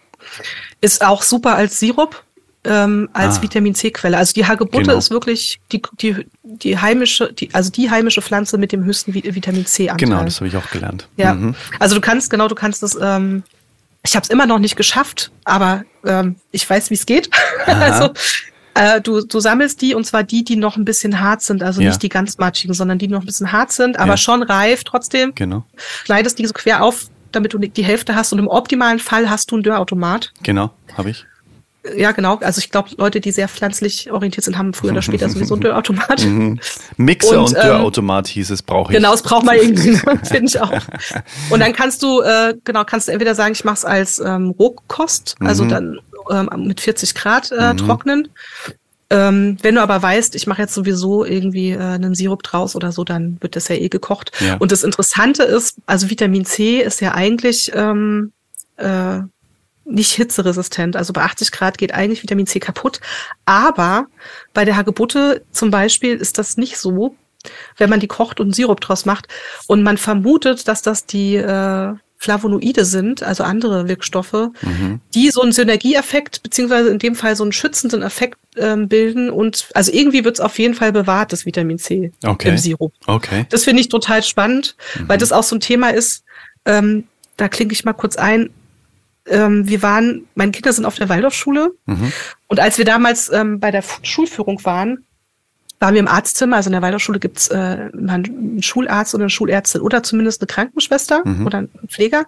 Ist auch super als Sirup ähm, als ah. Vitamin C-Quelle. Also die Hagebutte genau. ist wirklich die, die, die heimische, die, also die heimische Pflanze mit dem höchsten Vitamin C-Anteil. Genau, das habe ich auch gelernt. Ja, mhm. also du kannst, genau, du kannst das, ähm, ich habe es immer noch nicht geschafft, aber ähm, ich weiß, wie es geht. also äh, du, du sammelst die und zwar die, die noch ein bisschen hart sind, also ja. nicht die ganz matschigen, sondern die, die noch ein bisschen hart sind, aber ja. schon reif trotzdem. Genau. Schneidest die so quer auf, damit du die Hälfte hast und im optimalen Fall hast du einen Dörrautomat. Genau, habe ich ja, genau. Also ich glaube, Leute, die sehr pflanzlich orientiert sind, haben früher oder später sowieso einen Dörrautomat. Mhm. Mixer und, und Dörrautomat ähm, hieß es, brauche ich. Genau, es braucht man irgendwie, finde ich auch. Und dann kannst du, äh, genau, kannst du entweder sagen, ich mache es als ähm, Rohkost, also mhm. dann ähm, mit 40 Grad äh, mhm. trocknen. Ähm, wenn du aber weißt, ich mache jetzt sowieso irgendwie äh, einen Sirup draus oder so, dann wird das ja eh gekocht. Ja. Und das Interessante ist, also Vitamin C ist ja eigentlich ähm, äh, nicht hitzeresistent. Also bei 80 Grad geht eigentlich Vitamin C kaputt. Aber bei der Hagebutte zum Beispiel ist das nicht so, wenn man die kocht und einen Sirup draus macht. Und man vermutet, dass das die äh, Flavonoide sind, also andere Wirkstoffe, Mhm. die so einen Synergieeffekt, beziehungsweise in dem Fall so einen schützenden Effekt ähm, bilden. Und also irgendwie wird es auf jeden Fall bewahrt, das Vitamin C Okay. im Sirup. Okay. Das finde ich total spannend, weil Mhm. das auch so ein Thema ist. Ähm, da klinke ich mal kurz ein. Ähm, wir waren, meine Kinder sind auf der Waldorfschule Mhm. und als wir damals ähm, bei der Schulführung waren, waren wir im Arztzimmer. Also in der Waldorfschule gibt's äh, einen Schularzt oder eine Schulärztin oder zumindest eine Krankenschwester Mhm. oder einen Pfleger.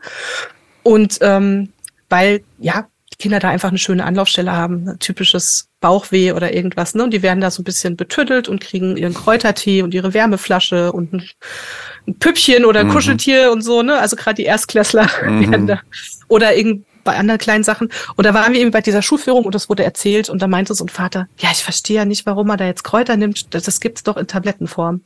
Und ähm, weil, ja, die Kinder da einfach eine schöne Anlaufstelle haben, ein typisches Bauchweh oder irgendwas, ne? Und die werden da so ein bisschen betüttelt und kriegen ihren Kräutertee und ihre Wärmeflasche und ein, ein Püppchen oder ein Mhm. Kuscheltier und so, ne? Also gerade die Erstklässler Mhm. werden da. Oder irgend bei anderen kleinen Sachen. Und da waren wir eben bei dieser Schulführung und das wurde erzählt und da meinte so ein Vater, ja, ich verstehe ja nicht, warum er da jetzt Kräuter nimmt. Das, das gibt's doch in Tablettenform.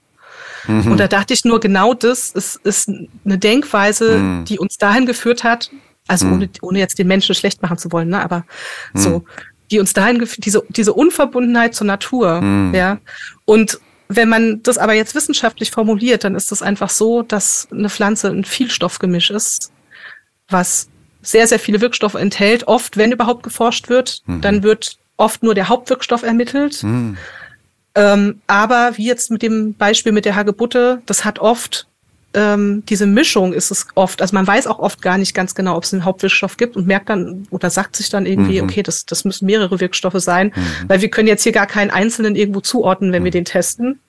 Mhm. Und da dachte ich nur, genau das ist, ist eine Denkweise, Mhm. die uns dahin geführt hat, also Mhm. ohne, ohne jetzt den Menschen schlecht machen zu wollen, ne, aber so, die uns dahin geführt, diese, diese Unverbundenheit zur Natur, Mhm. ja. Und wenn man das aber jetzt wissenschaftlich formuliert, dann ist das einfach so, dass eine Pflanze ein Vielstoffgemisch ist, was sehr, sehr viele Wirkstoffe enthält. Oft, wenn überhaupt geforscht wird, Mhm. dann wird oft nur der Hauptwirkstoff ermittelt. Mhm. Ähm, aber wie jetzt mit dem Beispiel mit der Hagebutte, das hat oft ähm, diese Mischung ist es oft. Also man weiß auch oft gar nicht ganz genau, ob es einen Hauptwirkstoff gibt und merkt dann oder sagt sich dann irgendwie, Mhm. okay, das, das müssen mehrere Wirkstoffe sein, Mhm. weil wir können jetzt hier gar keinen einzelnen irgendwo zuordnen, wenn wir den testen.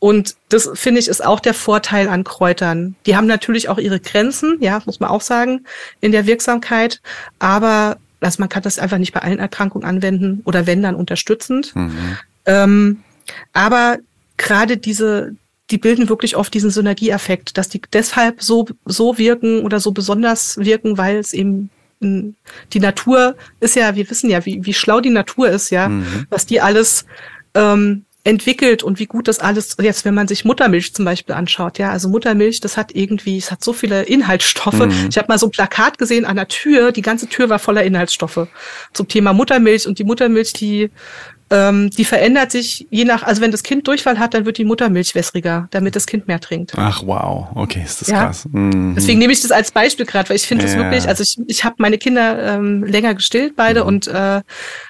Und das finde ich ist auch der Vorteil an Kräutern. Die haben natürlich auch ihre Grenzen, ja, muss man auch sagen, in der Wirksamkeit. Aber also man kann das einfach nicht bei allen Erkrankungen anwenden oder wenn dann unterstützend. Mhm. Ähm, aber gerade diese, die bilden wirklich oft diesen Synergieeffekt, dass die deshalb so, so wirken oder so besonders wirken, weil es eben die Natur ist ja, wir wissen ja, wie, wie schlau die Natur ist, ja, Mhm. was die alles ähm, entwickelt und wie gut das alles, jetzt wenn man sich Muttermilch zum Beispiel anschaut, ja, also Muttermilch, das hat irgendwie, es hat so viele Inhaltsstoffe. Mhm. Ich habe mal so ein Plakat gesehen an der Tür, die ganze Tür war voller Inhaltsstoffe zum Thema Muttermilch und die Muttermilch, die ähm, die verändert sich je nach, also wenn das Kind Durchfall hat, dann wird die Muttermilch wässriger, damit das Kind mehr trinkt. Ach wow, okay, ist das Ja. krass. Mhm. Deswegen nehme ich das als Beispiel gerade, weil ich finde das Ja. wirklich, also ich, ich habe meine Kinder ähm, länger gestillt beide Mhm. und äh,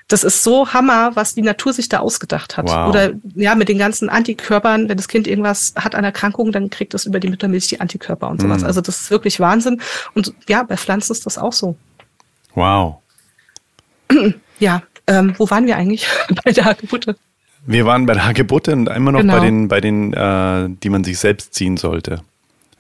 das ist so Hammer, was die Natur sich da ausgedacht hat. Wow. Oder ja, mit den ganzen Antikörpern, wenn das Kind irgendwas hat an Erkrankung, dann kriegt es über die Muttermilch die Antikörper und sowas. Mhm. Also das ist wirklich Wahnsinn. Und ja, bei Pflanzen ist das auch so. Wow. Ja, ähm, wo waren wir eigentlich bei der Hagebutte? Wir waren bei der Hagebutte und immer noch Genau. bei den, bei den, äh, die man sich selbst ziehen sollte.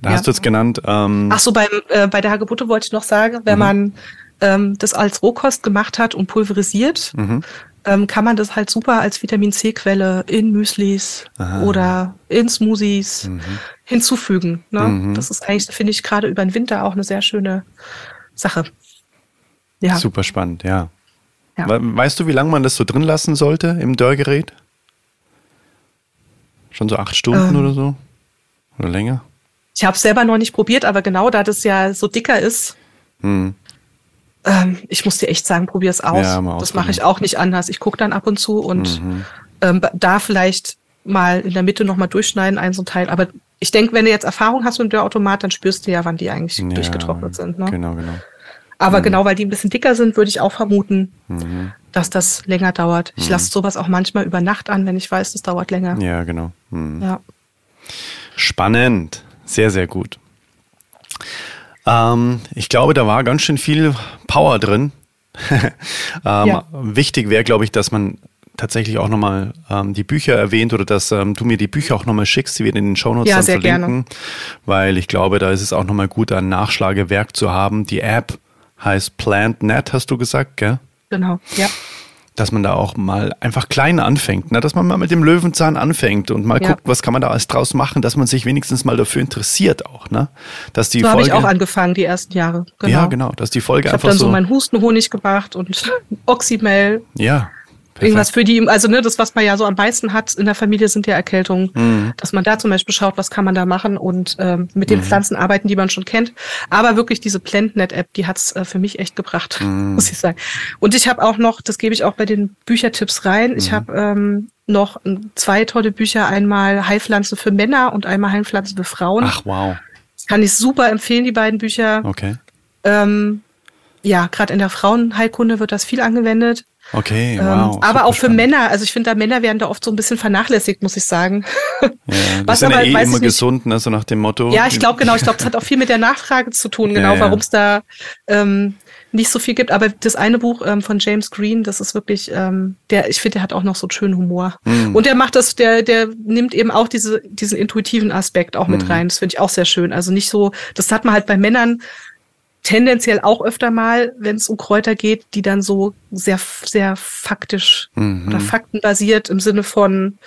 Da Ja. hast du jetzt genannt. Ähm, Ach so, beim, äh, bei der Hagebutte wollte ich noch sagen, wenn Mhm. man ähm, das als Rohkost gemacht hat und pulverisiert, mhm. ähm, kann man das halt super als Vitamin C-Quelle in Müslis Ah. oder in Smoothies Mhm. hinzufügen. Ne? Mhm. Das ist eigentlich, finde ich, gerade über den Winter auch eine sehr schöne Sache. Ja, Super spannend, ja. Ja. We- Weißt du, wie lange man das so drin lassen sollte im Dörrgerät? Schon so acht Stunden Ähm. oder so? Oder länger? ich habe es selber noch nicht probiert, aber genau da das ja so dicker ist, Hm. ähm, ich muss dir echt sagen, probier es aus. Ja, das mache ich auch nicht anders. Ich gucke dann ab und zu und Mhm. ähm, da vielleicht mal in der Mitte nochmal durchschneiden, ein so ein Teil. Aber ich denke, wenn du jetzt Erfahrung hast mit dem Dörrautomat, dann spürst du ja, wann die eigentlich Ja, durchgetrocknet sind. Ne? Genau, genau. Aber genau, weil die ein bisschen dicker sind, würde ich auch vermuten, Mhm. dass das länger dauert. Ich lasse sowas auch manchmal über Nacht an, wenn ich weiß, das dauert länger. Ja, genau. Mhm. Ja. Spannend. Sehr, sehr gut. Ähm, ich glaube, da war ganz schön viel Power drin. ähm, Ja. Wichtig wäre, glaube ich, dass man tatsächlich auch nochmal ähm, die Bücher erwähnt oder dass ähm, du mir die Bücher auch nochmal schickst, die wir in den Shownotes Ja, dann sehr verlinken. Weil ich glaube, da ist es auch nochmal gut, ein Nachschlagewerk zu haben. Die App heißt PlantNet, hast du gesagt, gell? Genau. Ja. dass man da auch mal einfach klein anfängt, ne? dass man mal mit dem Löwenzahn anfängt und mal Ja. guckt, was kann man da alles draus machen, dass man sich wenigstens mal dafür interessiert auch, ne? Dass die So habe ich auch angefangen, die ersten Jahre. Genau. ja genau, dass die Folge Ich habe einfach dann so, so, meinen Hustenhonig gebracht und Oxymel. ja, Irgendwas für die, also ne, das, was man ja so am meisten hat in der Familie, sind ja Erkältungen. Mhm. Dass man da zum Beispiel schaut, was kann man da machen und ähm, mit den Mhm. Pflanzen arbeiten, die man schon kennt. Aber wirklich diese PlantNet-App, die hat's äh, für mich echt gebracht, Mhm. muss ich sagen. Und ich habe auch noch, das gebe ich auch bei den Büchertipps rein, Mhm. ich habe ähm, noch zwei tolle Bücher, einmal Heilpflanzen für Männer und einmal Heilpflanzen für Frauen. Ach, wow. Kann ich super empfehlen, die beiden Bücher. Okay. Ähm, ja, gerade in der Frauenheilkunde wird das viel angewendet. Okay, Ähm, wow. aber super auch für spannend. Männer. Also ich finde, da Männer werden da oft so ein bisschen vernachlässigt, muss ich sagen. Ja, was sind ja aber- eh weiß ich immer gesund, ne, so nach dem Motto. Ja, ich glaube genau. Ich glaube, es hat auch viel mit der Nachfrage zu tun, genau, Ja, ja. warum es da ähm, nicht so viel gibt. Aber das eine Buch ähm, von James Green, das ist wirklich, ähm, der, ich finde, der hat auch noch so einen schönen Humor. Mhm. Und der macht das, der, der nimmt eben auch diese, diesen intuitiven Aspekt auch mit Mhm. rein. Das finde ich auch sehr schön. Also nicht so, das hat man halt bei Männern tendenziell auch öfter mal, wenn es um Kräuter geht, die dann so sehr, sehr faktisch Mhm. oder faktenbasiert im Sinne von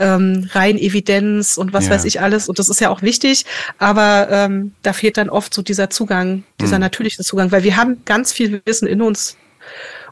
ähm, rein Evidenz und was Ja. weiß ich alles. Und das ist ja auch wichtig, aber ähm, da fehlt dann oft so dieser Zugang, dieser Mhm. natürliche Zugang, weil wir haben ganz viel Wissen in uns.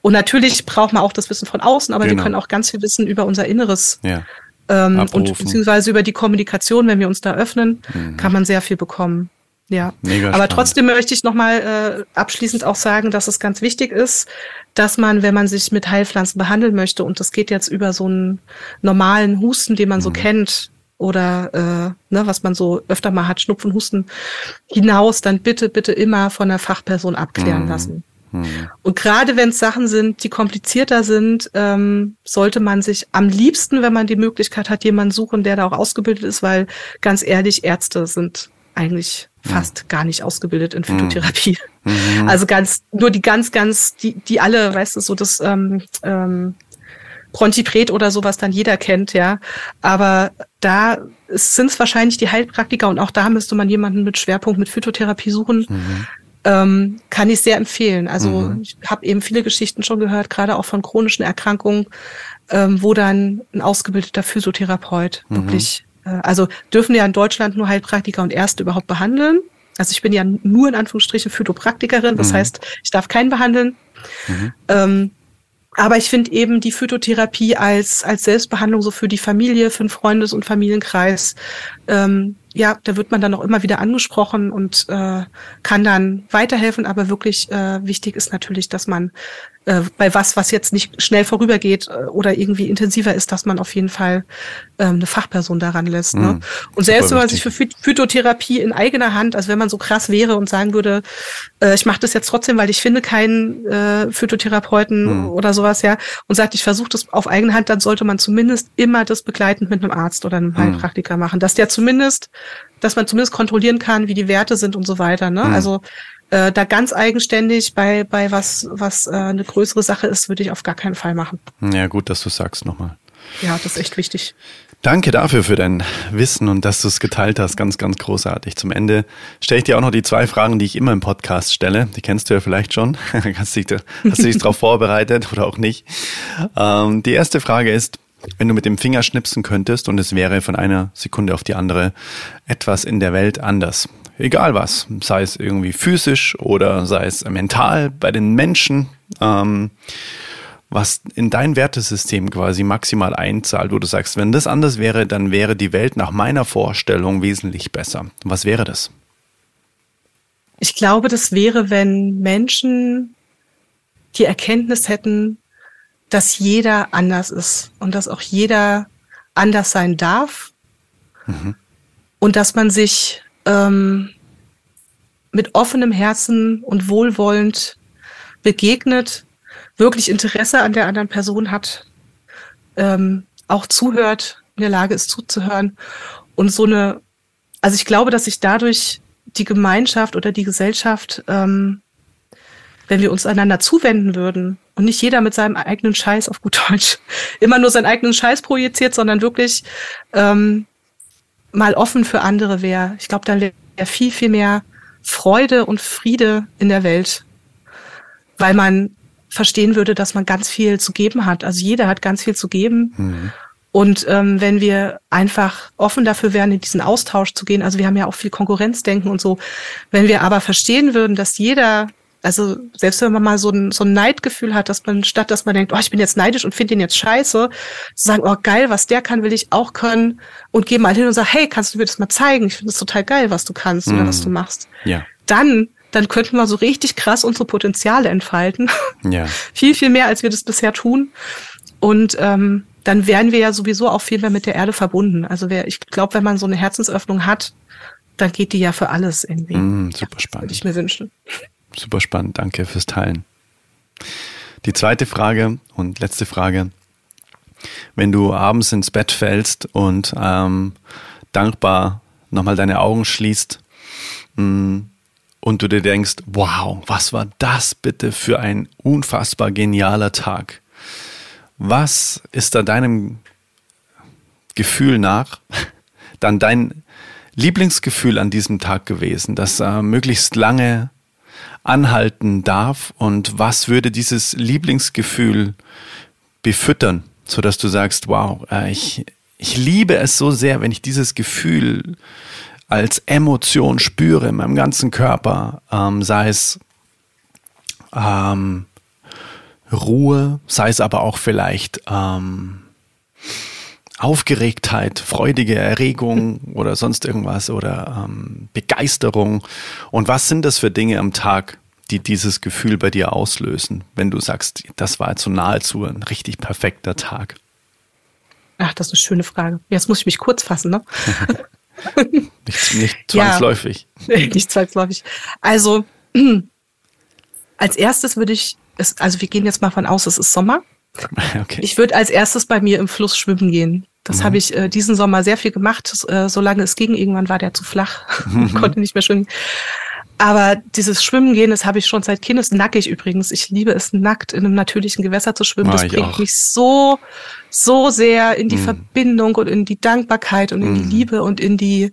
Und natürlich braucht man auch das Wissen von außen, aber Genau. wir können auch ganz viel Wissen über unser Inneres Ja. ähm, und beziehungsweise über die Kommunikation, wenn wir uns da öffnen, kann man sehr viel bekommen. Ja. Mega aber spannend. trotzdem möchte ich nochmal äh, abschließend auch sagen, dass es ganz wichtig ist, dass man, wenn man sich mit Heilpflanzen behandeln möchte, und das geht jetzt über so einen normalen Husten, den man so Mhm. kennt, oder äh, ne, was man so öfter mal hat, Schnupfen, Husten, hinaus, dann bitte, bitte immer von der Fachperson abklären Mhm. lassen. Mhm. Und gerade wenn es Sachen sind, die komplizierter sind, ähm, sollte man sich am liebsten, wenn man die Möglichkeit hat, jemanden suchen, der da auch ausgebildet ist, weil ganz ehrlich, Ärzte sind eigentlich fast gar nicht ausgebildet in Phytotherapie. Mhm. Also ganz, nur die ganz, ganz, die, die alle, weißt du, so das ähm, ähm, Bronchipret oder sowas dann jeder kennt, ja. Aber da sind es wahrscheinlich die Heilpraktiker und auch da müsste man jemanden mit Schwerpunkt mit Phytotherapie suchen. Mhm. Ähm, kann ich sehr empfehlen. Also Mhm. ich habe eben viele Geschichten schon gehört, gerade auch von chronischen Erkrankungen, ähm, wo dann ein ausgebildeter Physiotherapeut Mhm. wirklich, also dürfen ja in Deutschland nur Heilpraktiker und Ärzte überhaupt behandeln. Also ich bin ja nur in Anführungsstrichen Phytopraktikerin, das Mhm. heißt, ich darf keinen behandeln. Mhm. Ähm, aber ich finde eben die Phytotherapie als, als Selbstbehandlung so für die Familie, für den Freundes- und Familienkreis, ähm, ja, da wird man dann auch immer wieder angesprochen und äh, kann dann weiterhelfen. Aber wirklich äh, wichtig ist natürlich, dass man äh, bei was, was jetzt nicht schnell vorübergeht äh, oder irgendwie intensiver ist, dass man auf jeden Fall ähm, eine Fachperson daran lässt. Mhm. Ne? Und selbst wenn man sich für Phy- Phytotherapie in eigener Hand, also wenn man so krass wäre und sagen würde, äh, ich mache das jetzt trotzdem, weil ich finde keinen äh, Phytotherapeuten Mhm. oder sowas, ja, und sagt, ich versuche das auf eigene Hand, dann sollte man zumindest immer das begleitend mit einem Arzt oder einem Heilpraktiker machen, dass der zumindest, dass man zumindest kontrollieren kann, wie die Werte sind und so weiter. Ne? Mhm. Also äh, da ganz eigenständig bei bei was was äh, eine größere Sache ist, würde ich auf gar keinen Fall machen. Ja, gut, dass du sagst nochmal. Ja, das ist echt wichtig. Danke dafür für dein Wissen und dass du es geteilt hast. Ganz, ganz großartig. Zum Ende stelle ich dir auch noch die zwei Fragen, die ich immer im Podcast stelle. Die kennst du ja vielleicht schon. hast du dich, hast du dich darauf vorbereitet oder auch nicht? Ähm, die erste Frage ist, wenn du mit dem Finger schnipsen könntest und es wäre von einer Sekunde auf die andere etwas in der Welt anders. Egal was, sei es irgendwie physisch oder sei es mental bei den Menschen. Ähm, was in dein Wertesystem quasi maximal einzahlt, wo du sagst, wenn das anders wäre, dann wäre die Welt nach meiner Vorstellung wesentlich besser. Was wäre das? Ich glaube, das wäre, wenn Menschen die Erkenntnis hätten, dass jeder anders ist und dass auch jeder anders sein darf und dass man sich ähm, mit offenem Herzen und wohlwollend begegnet, wirklich Interesse an der anderen Person hat, ähm, auch zuhört, in der Lage ist zuzuhören. Und so eine, also ich glaube, dass sich dadurch die Gemeinschaft oder die Gesellschaft, ähm, wenn wir uns einander zuwenden würden und nicht jeder mit seinem eigenen Scheiß auf gut Deutsch immer nur seinen eigenen Scheiß projiziert, sondern wirklich ähm, mal offen für andere wäre. Ich glaube, dann wäre viel, viel mehr Freude und Friede in der Welt, weil man verstehen würde, dass man ganz viel zu geben hat. Also jeder hat ganz viel zu geben. Mhm. Und ähm, wenn wir einfach offen dafür wären, in diesen Austausch zu gehen, also wir haben ja auch viel Konkurrenzdenken und so, wenn wir aber verstehen würden, dass jeder Also selbst wenn man mal so ein, so ein Neidgefühl hat, dass man statt, dass man denkt, oh, ich bin jetzt neidisch und finde den jetzt scheiße, zu sagen, oh geil, was der kann, will ich auch können und geh mal hin und sag, hey, kannst du mir das mal zeigen? Ich finde es total geil, was du kannst mhm. oder was du machst. Ja. Dann dann könnten wir so richtig krass unsere Potenziale entfalten. Ja. viel, viel mehr, als wir das bisher tun. Und ähm, dann wären wir ja sowieso auch viel mehr mit der Erde verbunden. Also wer, ich glaube, wenn man so eine Herzensöffnung hat, dann geht die ja für alles irgendwie. Mm, super spannend. Würde ich mir wünschen. Super spannend, danke fürs Teilen. Die zweite Frage und letzte Frage. Wenn du abends ins Bett fällst und ähm, dankbar nochmal deine Augen schließt mh, mm, und du dir denkst, wow, was war das bitte für ein unfassbar genialer Tag? Was ist da deinem Gefühl nach dann dein Lieblingsgefühl an diesem Tag gewesen, das äh, möglichst lange anhalten darf? Und was würde dieses Lieblingsgefühl befüttern, sodass du sagst, wow, äh, ich, ich liebe es so sehr, wenn ich dieses Gefühl als Emotion spüre in meinem ganzen Körper, ähm, sei es ähm, Ruhe, sei es aber auch vielleicht ähm, Aufgeregtheit, freudige Erregung oder sonst irgendwas oder ähm, Begeisterung. Und was sind das für Dinge am Tag, die dieses Gefühl bei dir auslösen, wenn du sagst, das war jetzt so nahezu ein richtig perfekter Tag? Ach, das ist eine schöne Frage. Jetzt muss ich mich kurz fassen, ne? nicht, nicht zwangsläufig. Ja, nicht zwangsläufig. Also, als erstes würde ich es, also wir gehen jetzt mal von aus, es ist Sommer. Okay. Ich würde als erstes bei mir im Fluss schwimmen gehen. Das mhm. habe ich äh, diesen Sommer sehr viel gemacht, äh, solange es ging. Irgendwann war der zu flach, mhm. konnte nicht mehr schwimmen. Aber dieses Schwimmen gehen, das habe ich schon seit Kindes nackig übrigens. Ich liebe es nackt in einem natürlichen Gewässer zu schwimmen. das bringt auch. mich so, so sehr in die mhm. Verbindung und in die Dankbarkeit und in die mhm. Liebe und in die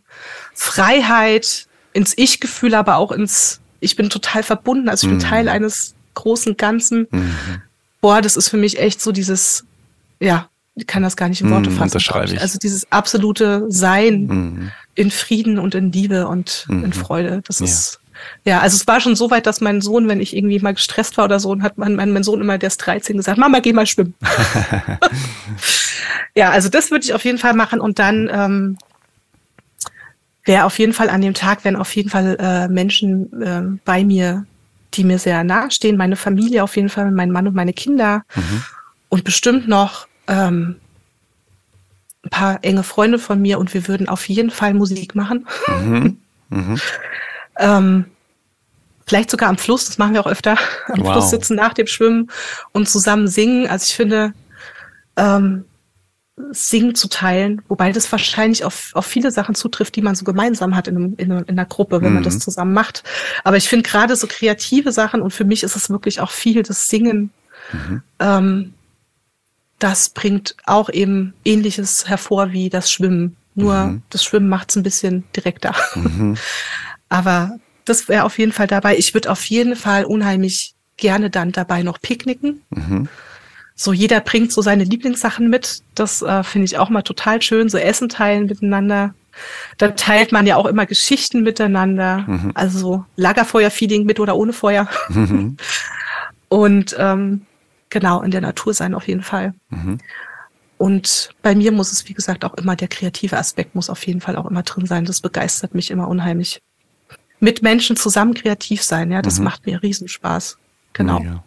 Freiheit, ins Ich-Gefühl, aber auch ins, ich bin total verbunden. Also ich bin mhm. Teil eines großen Ganzen. Boah, das ist für mich echt so dieses, ja, ich kann das gar nicht in Worte mm, fassen. Ich. Also dieses absolute Sein mm. in Frieden und in Liebe und mm. in mhm. Freude. Das ja. ist, ja, also es war schon so weit, dass mein Sohn, wenn ich irgendwie mal gestresst war oder so, hat mein, mein, mein Sohn immer, der ist 13, gesagt, Mama, geh mal schwimmen. ja, also das würde ich auf jeden Fall machen und dann ähm, wäre auf jeden Fall an dem Tag, wenn auf jeden Fall äh, Menschen äh, bei mir, die mir sehr nahestehen, meine Familie auf jeden Fall, mein Mann und meine Kinder mhm. und bestimmt noch ähm, ein paar enge Freunde von mir und wir würden auf jeden Fall Musik machen. Mhm. Mhm. ähm, vielleicht sogar am Fluss, das machen wir auch öfter, am wow. Fluss sitzen nach dem Schwimmen und zusammen singen. Also ich finde, ähm, Singen zu teilen, wobei das wahrscheinlich auf, auf viele Sachen zutrifft, die man so gemeinsam hat in, einem, in, in einer Gruppe, wenn mhm. man das mhm. zusammen macht. Aber ich finde gerade so kreative Sachen und für mich ist es wirklich auch viel das Singen. Mhm. Ähm, das bringt auch eben Ähnliches hervor wie das Schwimmen. Nur mhm. das Schwimmen macht es ein bisschen direkter. Mhm. Aber das wäre auf jeden Fall dabei. Ich würde auf jeden Fall unheimlich gerne dann dabei noch picknicken. So jeder bringt so seine Lieblingssachen mit. Das äh, finde ich auch mal total schön. So Essen teilen miteinander. Da teilt man ja auch immer Geschichten miteinander. Mhm. Also Lagerfeuer-Feeling mit oder ohne Feuer. Mhm. Und ähm, genau, in der Natur sein auf jeden Fall. Mhm. Und bei mir muss es, wie gesagt, auch immer der kreative Aspekt muss auf jeden Fall auch immer drin sein. Das begeistert mich immer unheimlich. Mit Menschen zusammen kreativ sein, ja, das mhm. macht mir Riesenspaß. Genau. Ja.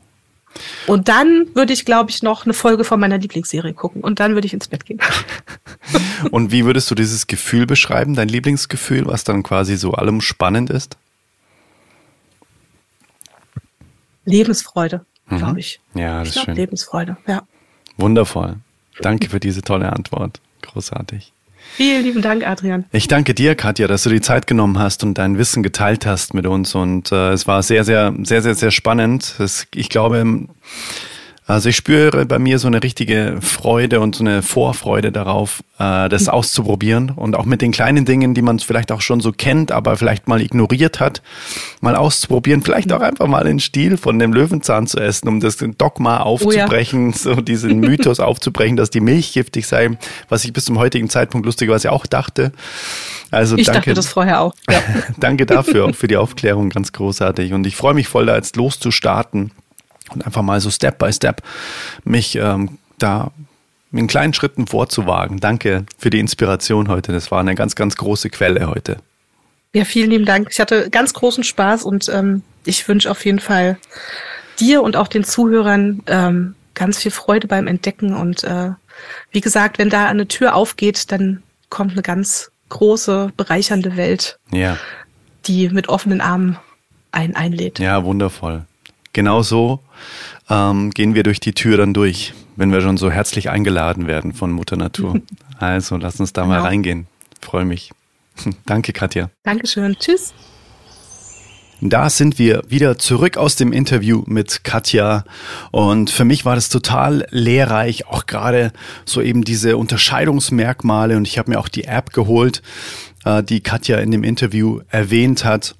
Und dann würde ich, glaube ich, noch eine Folge von meiner Lieblingsserie gucken und dann würde ich ins Bett gehen. und wie würdest du dieses Gefühl beschreiben, dein Lieblingsgefühl, was dann quasi so allem spannend ist? Lebensfreude, mhm. glaube ich. Ja, das ich ist schön. Lebensfreude, ja. Wundervoll. Danke für diese tolle Antwort. Großartig. Vielen lieben Dank, Adrian. Ich danke dir, Katja, dass du die Zeit genommen hast und dein Wissen geteilt hast mit uns. Und äh, es war sehr, sehr, sehr, sehr, sehr spannend. Es, ich glaube, Also ich spüre bei mir so eine richtige Freude und so eine Vorfreude darauf, äh, das auszuprobieren und auch mit den kleinen Dingen, die man vielleicht auch schon so kennt, aber vielleicht mal ignoriert hat, mal auszuprobieren, vielleicht auch einfach mal den Stiel von dem Löwenzahn zu essen, um das Dogma aufzubrechen, oh ja. so diesen Mythos aufzubrechen, dass die Milch giftig sei, was ich bis zum heutigen Zeitpunkt lustigerweise auch dachte. Also ich danke, dachte das vorher auch. Ja. danke dafür, für die Aufklärung, ganz großartig. Und ich freue mich voll, da jetzt loszustarten und einfach mal so Step by Step mich ähm, da in kleinen Schritten vorzuwagen. Danke für die Inspiration heute. Das war eine ganz, ganz große Quelle heute. Ja, vielen lieben Dank. Ich hatte ganz großen Spaß und ähm, ich wünsche auf jeden Fall dir und auch den Zuhörern ähm, ganz viel Freude beim Entdecken. Und äh, wie gesagt, wenn da eine Tür aufgeht, dann kommt eine ganz große, bereichernde Welt, ja. die mit offenen Armen einen einlädt. Ja, wundervoll. Genau so ähm, gehen wir durch die Tür dann durch, wenn wir schon so herzlich eingeladen werden von Mutter Natur. Also lass uns da genau. mal reingehen. Freue mich. Danke, Katja. Dankeschön. Tschüss. Da sind wir wieder zurück aus dem Interview mit Katja und für mich war das total lehrreich, auch gerade so eben diese Unterscheidungsmerkmale und ich habe mir auch die App geholt, äh, die Katja in dem Interview erwähnt hat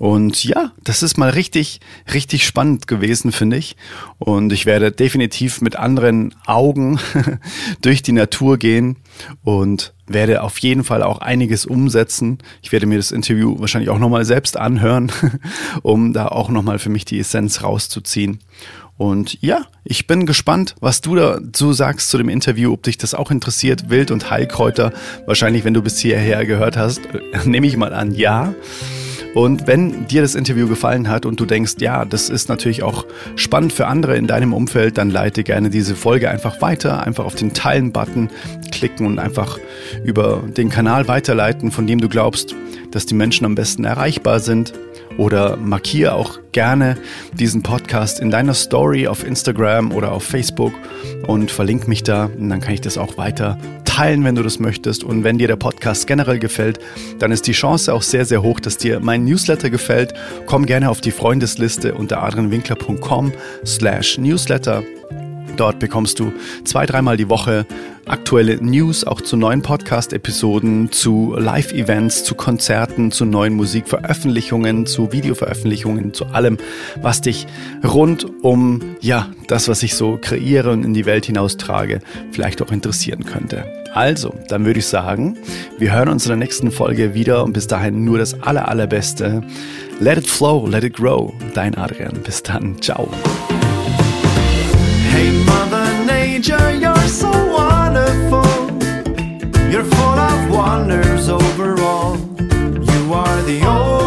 und ja, das ist mal richtig, richtig spannend gewesen, finde ich. Und ich werde definitiv mit anderen Augen durch die Natur gehen und werde auf jeden Fall auch einiges umsetzen. Ich werde mir das Interview wahrscheinlich auch nochmal selbst anhören, um da auch nochmal für mich die Essenz rauszuziehen. Und ja, ich bin gespannt, was du dazu sagst zu dem Interview, ob dich das auch interessiert. Wild- und Heilkräuter, wahrscheinlich, wenn du bis hierher gehört hast, nehme ich mal an, ja. Und wenn dir das Interview gefallen hat und du denkst, ja, das ist natürlich auch spannend für andere in deinem Umfeld, dann leite gerne diese Folge einfach weiter, einfach auf den Teilen-Button klicken und einfach über den Kanal weiterleiten, von dem du glaubst, dass die Menschen am besten erreichbar sind. Oder markiere auch gerne diesen Podcast in deiner Story auf Instagram oder auf Facebook und verlink mich da. Und dann kann ich das auch weiter teilen, wenn du das möchtest. Und wenn dir der Podcast generell gefällt, dann ist die Chance auch sehr, sehr hoch, dass dir mein Newsletter gefällt. Komm gerne auf die Freundesliste unter adrianwinkler.com slash newsletter. Dort bekommst du zwei, dreimal die Woche aktuelle News, auch zu neuen Podcast-Episoden, zu Live-Events, zu Konzerten, zu neuen Musikveröffentlichungen, zu Videoveröffentlichungen, zu allem, was dich rund um, ja, das, was ich so kreiere und in die Welt hinaustrage, vielleicht auch interessieren könnte. Also, dann würde ich sagen, wir hören uns in der nächsten Folge wieder und bis dahin nur das aller, allerbeste. Let it flow, let it grow. Dein Adrian. Bis dann. Ciao. Hey, Mother Nature, you're so wonderful. You're full of wonders overall. You are the only